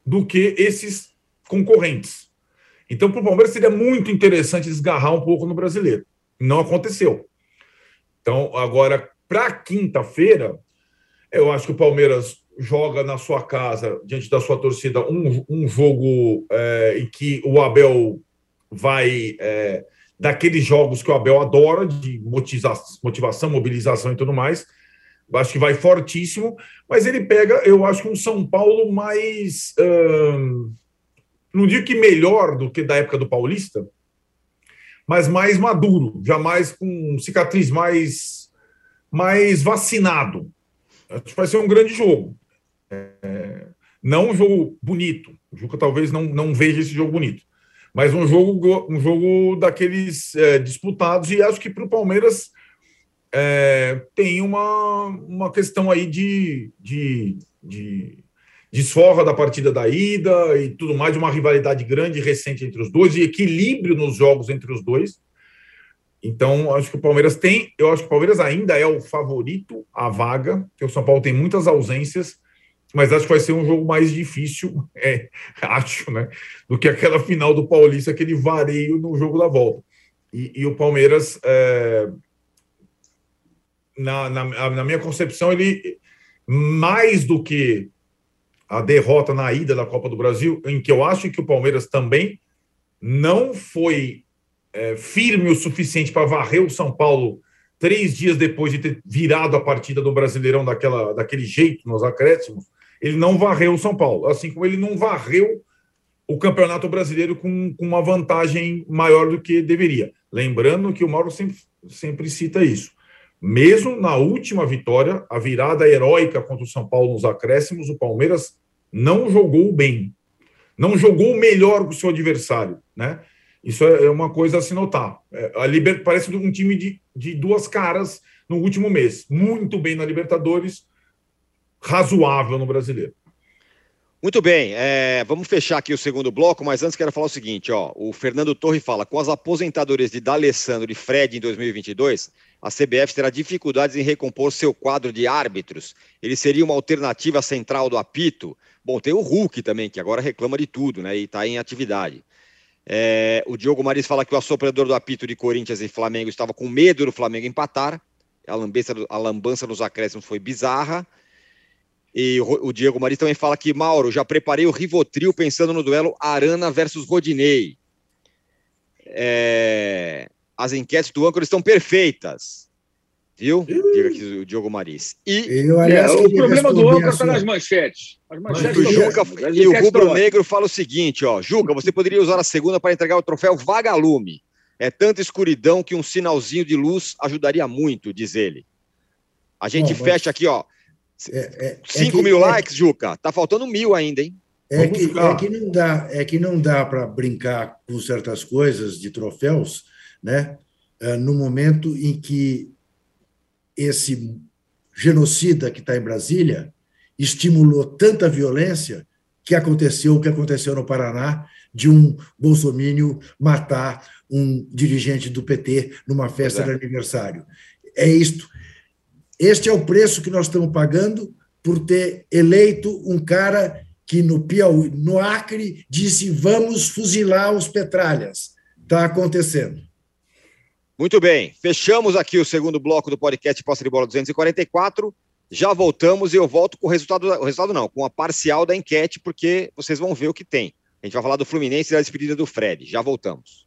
do que esses concorrentes. Então, para o Palmeiras seria muito interessante desgarrar um pouco no brasileiro. Não aconteceu. Então, agora, para quinta-feira, eu acho que o Palmeiras joga na sua casa, diante da sua torcida, um, um jogo é, em que o Abel vai. É, daqueles jogos que o Abel adora, de motivação, mobilização e tudo mais. Acho que vai fortíssimo, mas ele pega, eu acho que um São Paulo mais. Não digo que melhor do que da época do Paulista, mas mais maduro, jamais com cicatriz mais, mais vacinado. Acho que vai ser um grande jogo. É, não um jogo bonito. O Juca talvez não, não veja esse jogo bonito. Mas um jogo, um jogo daqueles é, disputados, e acho que para o Palmeiras é, tem uma, uma questão aí de, de, de desforra da partida da ida e tudo mais, uma rivalidade grande e recente entre os dois, e equilíbrio nos jogos entre os dois. Então, acho que o Palmeiras tem, eu acho que o Palmeiras ainda é o favorito à vaga, porque o São Paulo tem muitas ausências, mas acho que vai ser um jogo mais difícil, é, acho, né? Do que aquela final do Paulista, aquele vareio no jogo da volta. E, e o Palmeiras, é, na, na, na minha concepção, ele mais do que a derrota na ida da Copa do Brasil, em que eu acho que o Palmeiras também não foi é, firme o suficiente para varrer o São Paulo três dias depois de ter virado a partida do Brasileirão daquela, daquele jeito nos acréscimos, ele não varreu o São Paulo, assim como ele não varreu o Campeonato Brasileiro com, com uma vantagem maior do que deveria. Lembrando que o Mauro sempre, sempre cita isso. Mesmo na última vitória, a virada heróica contra o São Paulo nos acréscimos, o Palmeiras não jogou bem. Não jogou melhor que o seu adversário, né? Isso é, é uma coisa a se notar. É, a Liber... Parece um time de, de duas caras no último mês. Muito bem na Libertadores, razoável no Brasileiro. Muito bem, é, vamos fechar aqui o segundo bloco, mas antes quero falar o seguinte, ó, o Fernando Torre fala, com as aposentadorias de D'Alessandro e Fred em 2022, a CBF terá dificuldades em recompor seu quadro de árbitros. Ele seria uma alternativa central do apito? Bom, tem o Hulk também, que agora reclama de tudo, né, e está em atividade. É, o Diogo Maris fala que o assoprador do apito de Corinthians e Flamengo estava com medo do Flamengo empatar. A lambança, a lambança nos acréscimos foi bizarra. E o, Diego Maris também fala que, Mauro, já preparei o Rivotril pensando no duelo Arana versus Rodinei. É, as enquetes do âncora estão perfeitas. Viu? Diga aqui o Diogo Maris. E eu, aliás, é, o problema do âncora está nas manchetes. As manchetes o Juca, e o Rubro Negro fala o seguinte: ó, Juca, você poderia usar a segunda para entregar o troféu Vagalume. É tanta escuridão que um sinalzinho de luz ajudaria muito, diz ele. A gente Bom, fecha aqui, ó. 5 é, é, é mil é likes, Juca. Tá faltando mil ainda, hein? É que, é que não dá, é que não dá para brincar com certas coisas de troféus, né? É, no momento em que esse genocida que está em Brasília estimulou tanta violência que aconteceu o que aconteceu no Paraná de um bolsomínio matar um dirigente do PT numa festa é. de aniversário. É isto. Este é o preço que nós estamos pagando por ter eleito um cara que no Piauí, no Acre, disse vamos fuzilar os petralhas. Está acontecendo. Muito bem, fechamos aqui o segundo bloco do podcast Posse de Bola 244. Já voltamos e eu volto com o resultado, o resultado não, com a parcial da enquete, porque vocês vão ver o que tem. A gente vai falar do Fluminense e da despedida do Fred. Já voltamos.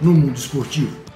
no mundo esportivo.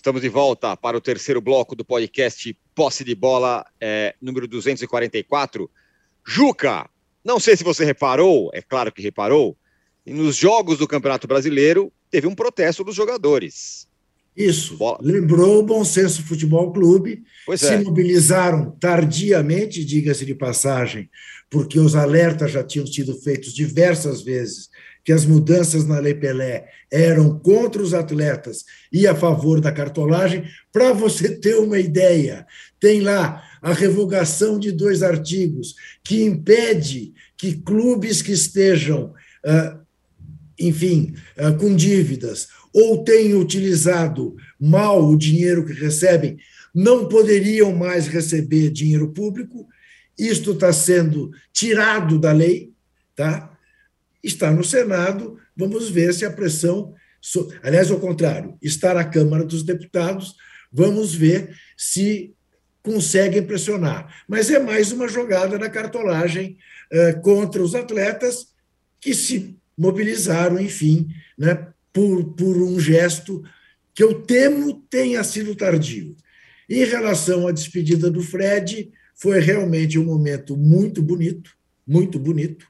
Estamos de volta para o terceiro bloco do podcast Posse de Bola, é, número 244. Juca, não sei se você reparou, é claro que reparou, nos jogos do Campeonato Brasileiro teve um protesto dos jogadores. Isso. Bola. Lembrou o Bom Senso Futebol Clube. Pois se é. mobilizaram tardiamente, diga-se de passagem, porque os alertas já tinham sido feitos diversas vezes que as mudanças na Lei Pelé eram contra os atletas e a favor da cartolagem. Para você ter uma ideia, tem lá a revogação de dois artigos que impede que clubes que estejam, ah, enfim, ah, com dívidas ou tenham utilizado mal o dinheiro que recebem, não poderiam mais receber dinheiro público. Isto está sendo tirado da lei, tá? Está no Senado, vamos ver se a pressão. Aliás, ao contrário, está na Câmara dos Deputados, vamos ver se conseguem pressionar. Mas é mais uma jogada na cartolagem eh, contra os atletas que se mobilizaram, enfim, né, por, por um gesto que eu temo tenha sido tardio. Em relação à despedida do Fred, foi realmente um momento muito bonito, muito bonito.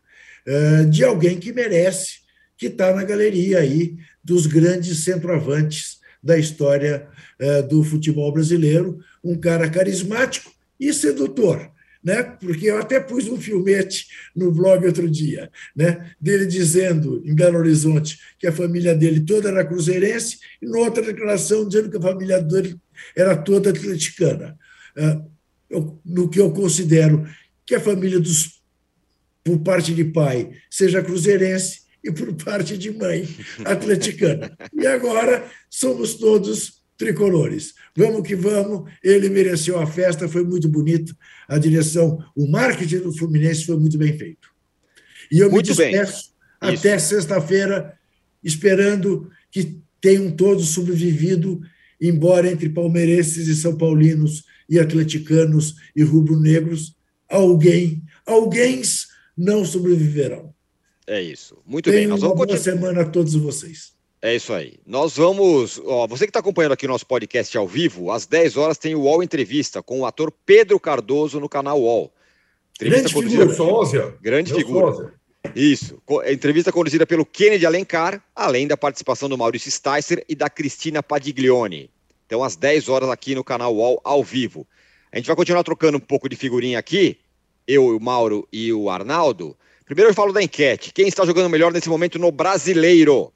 Eh, de alguém que merece, que está na galeria aí dos grandes centroavantes da história eh, do futebol brasileiro, um cara carismático e sedutor. Né? Porque eu até pus um filmete no blog outro dia, né? dele dizendo em Belo Horizonte que a família dele toda era cruzeirense, e noutra declaração dizendo que a família dele era toda atleticana. Eh, eu, no que eu considero que a família dos por parte de pai, seja cruzeirense, e por parte de mãe, atleticana. E agora somos todos tricolores. Vamos que vamos, ele mereceu a festa, foi muito bonito. A direção, o marketing do Fluminense foi muito bem feito. E eu muito me despeço bem. até sexta-feira, esperando que tenham todos sobrevivido, embora entre palmeirenses e são paulinos e atleticanos e rubro-negros, alguém, alguém não sobreviverão. É isso. Muito Tenham bem. Nós vamos uma boa semana a todos vocês. É isso aí. Nós vamos. Ó, você que está acompanhando aqui o nosso podcast ao vivo, às 10 horas tem o UOL Entrevista com o ator Pedro Cardoso no canal UOL. Entrevista Grande figura. Sósia. Grande Meu figura. Sósia. Isso. Entrevista conduzida pelo Kennedy Alencar, além da participação do Maurício Sticer e da Cristina Padiglione. Então, às 10 horas aqui no canal UOL, ao vivo. A gente vai continuar trocando um pouco de figurinha aqui eu, o Mauro e o Arnaldo. Primeiro eu falo da enquete. Quem está jogando melhor nesse momento no brasileiro?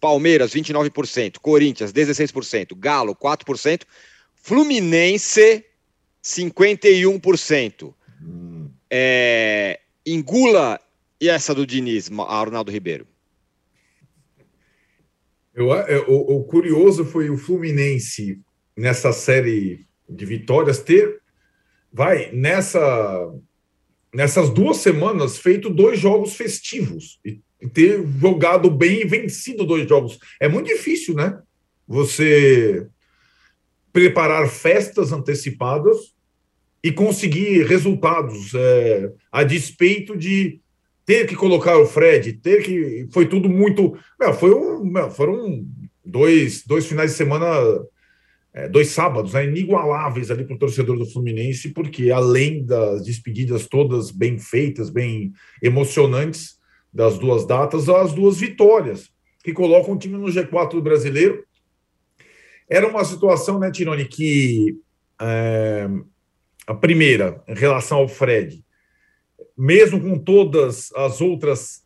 Palmeiras, 29%. Corinthians, 16%. Galo, 4%. Fluminense, 51%. Hum. É, engula e essa do Diniz, Arnaldo Ribeiro. Eu, eu, o, o curioso foi o Fluminense nessa série de vitórias ter vai nessa nessas duas semanas, feito dois jogos festivos e ter jogado bem e vencido dois jogos. É muito difícil, né? Você preparar festas antecipadas e conseguir resultados é, a despeito de ter que colocar o Fred, ter que. Foi tudo muito. Meu, foi um, meu, foram dois, dois finais de semana, é, dois sábados, né, inigualáveis ali para o torcedor do Fluminense, porque além das despedidas todas bem feitas, bem emocionantes das duas datas, as duas vitórias, que colocam o time no G4 do brasileiro. Era uma situação, né, Tironi, que é, a primeira, em relação ao Fred, mesmo com todas as outras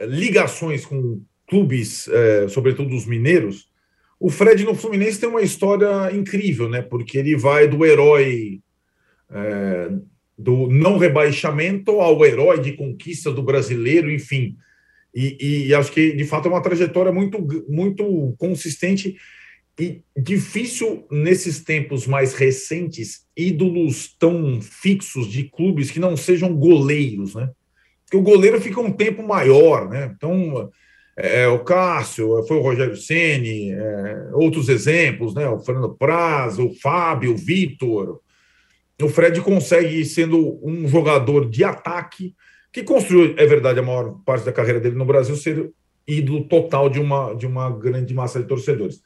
ligações com clubes, é, sobretudo os mineiros, o Fred no Fluminense tem uma história incrível, né? Porque ele vai do herói é, do não rebaixamento ao herói de conquista do brasileiro, enfim. E, e, acho que de fato é uma trajetória muito, muito consistente e difícil nesses tempos mais recentes, ídolos tão fixos de clubes que não sejam goleiros, né? Porque o goleiro fica um tempo maior, né? Então, é, é o Cássio, foi o Rogério Ceni, é, outros exemplos, né? O Fernando Praz, o Fábio, o Vitor. O Fred consegue, sendo um jogador de ataque, que construiu, é verdade, a maior parte da carreira dele no Brasil, ser ídolo total de uma, de uma grande massa de torcedores.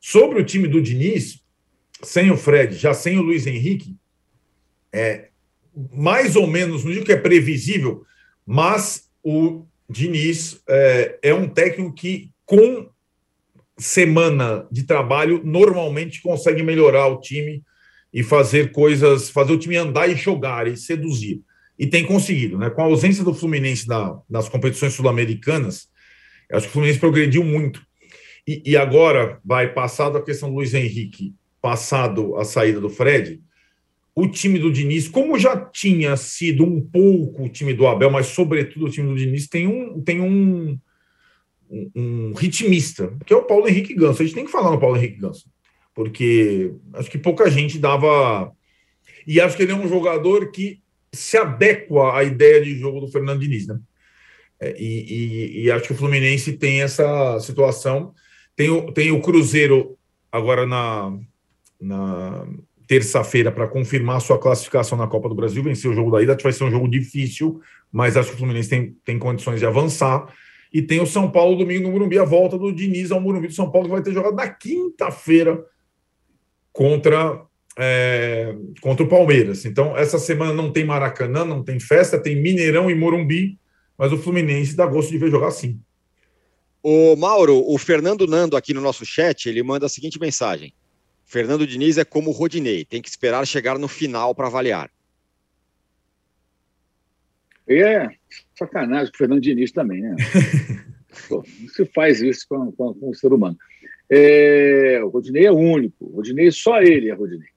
Sobre o time do Diniz, sem o Fred, já sem o Luiz Henrique, é mais ou menos, não digo que é previsível, mas o Diniz é, é um técnico que, com semana de trabalho, normalmente consegue melhorar o time e fazer coisas, fazer o time andar e jogar e seduzir. E tem conseguido, né? Com a ausência do Fluminense na, nas competições sul-americanas, acho que o Fluminense progrediu muito. E, e agora vai passado a questão do Luiz Henrique, passado a saída do Fred, o time do Diniz, como já tinha sido um pouco o time do Abel, mas sobretudo o time do Diniz, tem um, tem um, um, um ritmista, que é o Paulo Henrique Ganso. A gente tem que falar no Paulo Henrique Ganso, porque acho que pouca gente dava. E acho que ele é um jogador que se adequa à ideia de jogo do Fernando Diniz, né? É, e, e, e acho que o Fluminense tem essa situação. Tem o, tem o Cruzeiro agora na, na terça-feira para confirmar sua classificação na Copa do Brasil, vencer o jogo da ida. Vai ser um jogo difícil, mas acho que o Fluminense tem, tem condições de avançar. E tem o São Paulo domingo no Morumbi, a volta do Diniz ao Morumbi do São Paulo, que vai ter jogado na quinta-feira contra, é, contra o Palmeiras. Então, essa semana não tem Maracanã, não tem festa, tem Mineirão e Morumbi, mas o Fluminense dá gosto de ver jogar assim. O Mauro, o Fernando Nando aqui no nosso chat, ele manda a seguinte mensagem. Fernando Diniz é como o Rodinei, tem que esperar chegar no final para avaliar. É, sacanagem com o Fernando Diniz também, né? Pô, não se faz isso com, com, com o ser humano. É, o Rodinei é único, o Rodinei, só ele é Rodinei.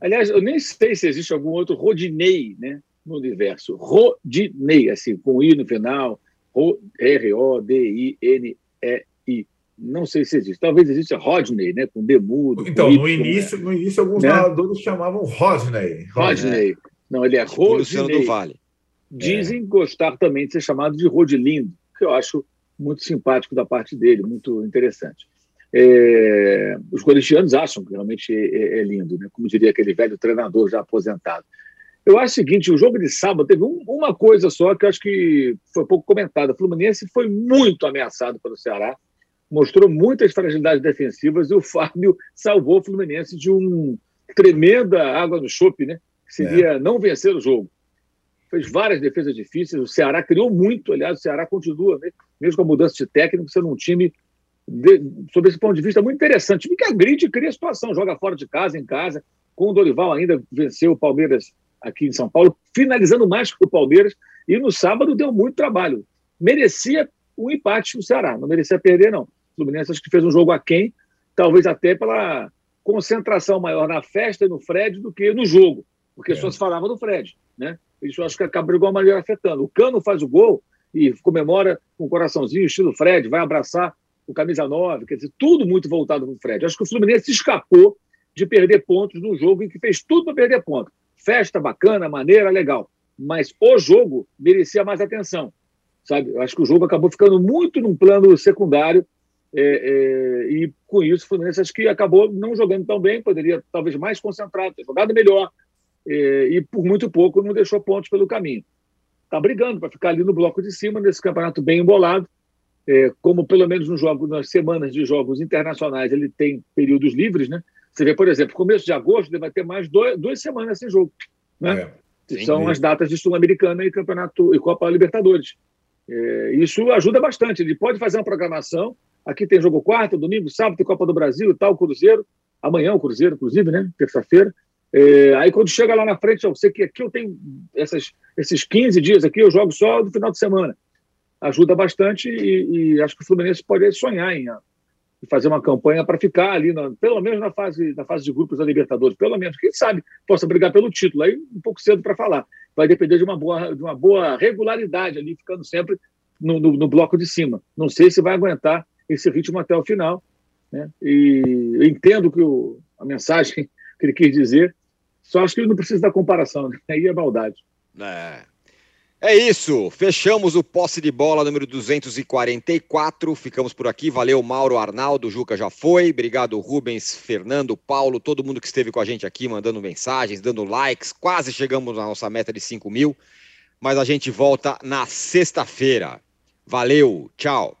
Aliás, eu nem sei se existe algum outro Rodinei né, no universo. Rodinei, assim, com I no final, R-O-D-I-N E-I. Não sei se existe. Talvez exista Rodney, né? Com demudo. Então, no início, né? no início, alguns né? narradores chamavam Rodney. Rodney. Não, ele é Rodney. do Vale. Dizem é. gostar também de ser chamado de Rodilindo, que eu acho muito simpático da parte dele, muito interessante. É, os corintianos acham que realmente é, é, é, lindo, né? como diria aquele velho treinador já aposentado. Eu acho o seguinte: o jogo de sábado teve um, uma coisa só que eu acho que foi pouco comentada. O Fluminense foi muito ameaçado pelo Ceará, mostrou muitas fragilidades defensivas e o Fábio salvou o Fluminense de um tremenda água no chope, né? Que seria é. não vencer o jogo. Fez várias defesas difíceis, o Ceará criou muito, aliás, o Ceará continua, né? mesmo com a mudança de técnico, sendo um time, de, sob esse ponto de vista, muito interessante. time que agride e cria situação, joga fora de casa, em casa. Com o Dorival ainda venceu o Palmeiras aqui em São Paulo, finalizando mais que o Palmeiras, e no sábado deu muito trabalho. Merecia o um empate o Ceará, não merecia perder, não. O Fluminense acho que fez um jogo aquém, talvez até pela concentração maior na festa e no Fred do que no jogo, porque é. só se falava do Fred, né? Isso acho que acaba de alguma maneira afetando. O Cano faz o gol e comemora com um coraçãozinho, estilo Fred, vai abraçar o camisa 9, quer dizer, tudo muito voltado para o Fred. Acho que o Fluminense escapou de perder pontos num jogo em que fez tudo para perder pontos festa bacana, maneira, legal. Mas o jogo merecia mais atenção, sabe? Acho que o jogo acabou ficando muito num plano secundário é, é, e com isso o Fluminense acho que acabou não jogando tão bem, poderia talvez mais concentrado, ter jogado melhor é, e por muito pouco não deixou pontos pelo caminho. está brigando para ficar ali no bloco de cima, nesse campeonato bem embolado. É, como pelo menos no jogo, nas semanas de jogos internacionais ele tem períodos livres, né? Você vê, por exemplo, começo de agosto ele vai ter mais dois, duas semanas sem jogo, né? É, são as datas de Sul-Americana e Campeonato e Copa Libertadores. É, isso ajuda bastante. Ele pode fazer uma programação. Aqui tem jogo quarto, domingo, sábado, tem Copa do Brasil e tal, Cruzeiro. Amanhã o Cruzeiro, inclusive, né? Terça-feira. É, aí quando chega lá na frente, eu sei que aqui eu tenho essas, esses 15 dias aqui, eu jogo só no final de semana. Ajuda bastante e, e acho que o Fluminense pode sonhar em, em fazer uma campanha para ficar ali, na, pelo menos na fase, na fase de grupos da Libertadores, pelo menos, quem sabe possa brigar pelo título. Aí um pouco cedo para falar. Vai depender de uma boa, de uma boa regularidade ali, ficando sempre no, no, no bloco de cima. Não sei se vai aguentar esse ritmo até o final. Né? E eu entendo que o, a mensagem que ele quis dizer, só acho que ele não precisa da comparação, né? aí é maldade. É. É isso, fechamos o posse de bola número 244. Ficamos por aqui. Valeu, Mauro, Arnaldo, Juca já foi. Obrigado, Rubens, Fernando, Paulo, todo mundo que esteve com a gente aqui, mandando mensagens, dando likes. Quase chegamos na nossa meta de 5 mil. Mas a gente volta na sexta-feira. Valeu, tchau.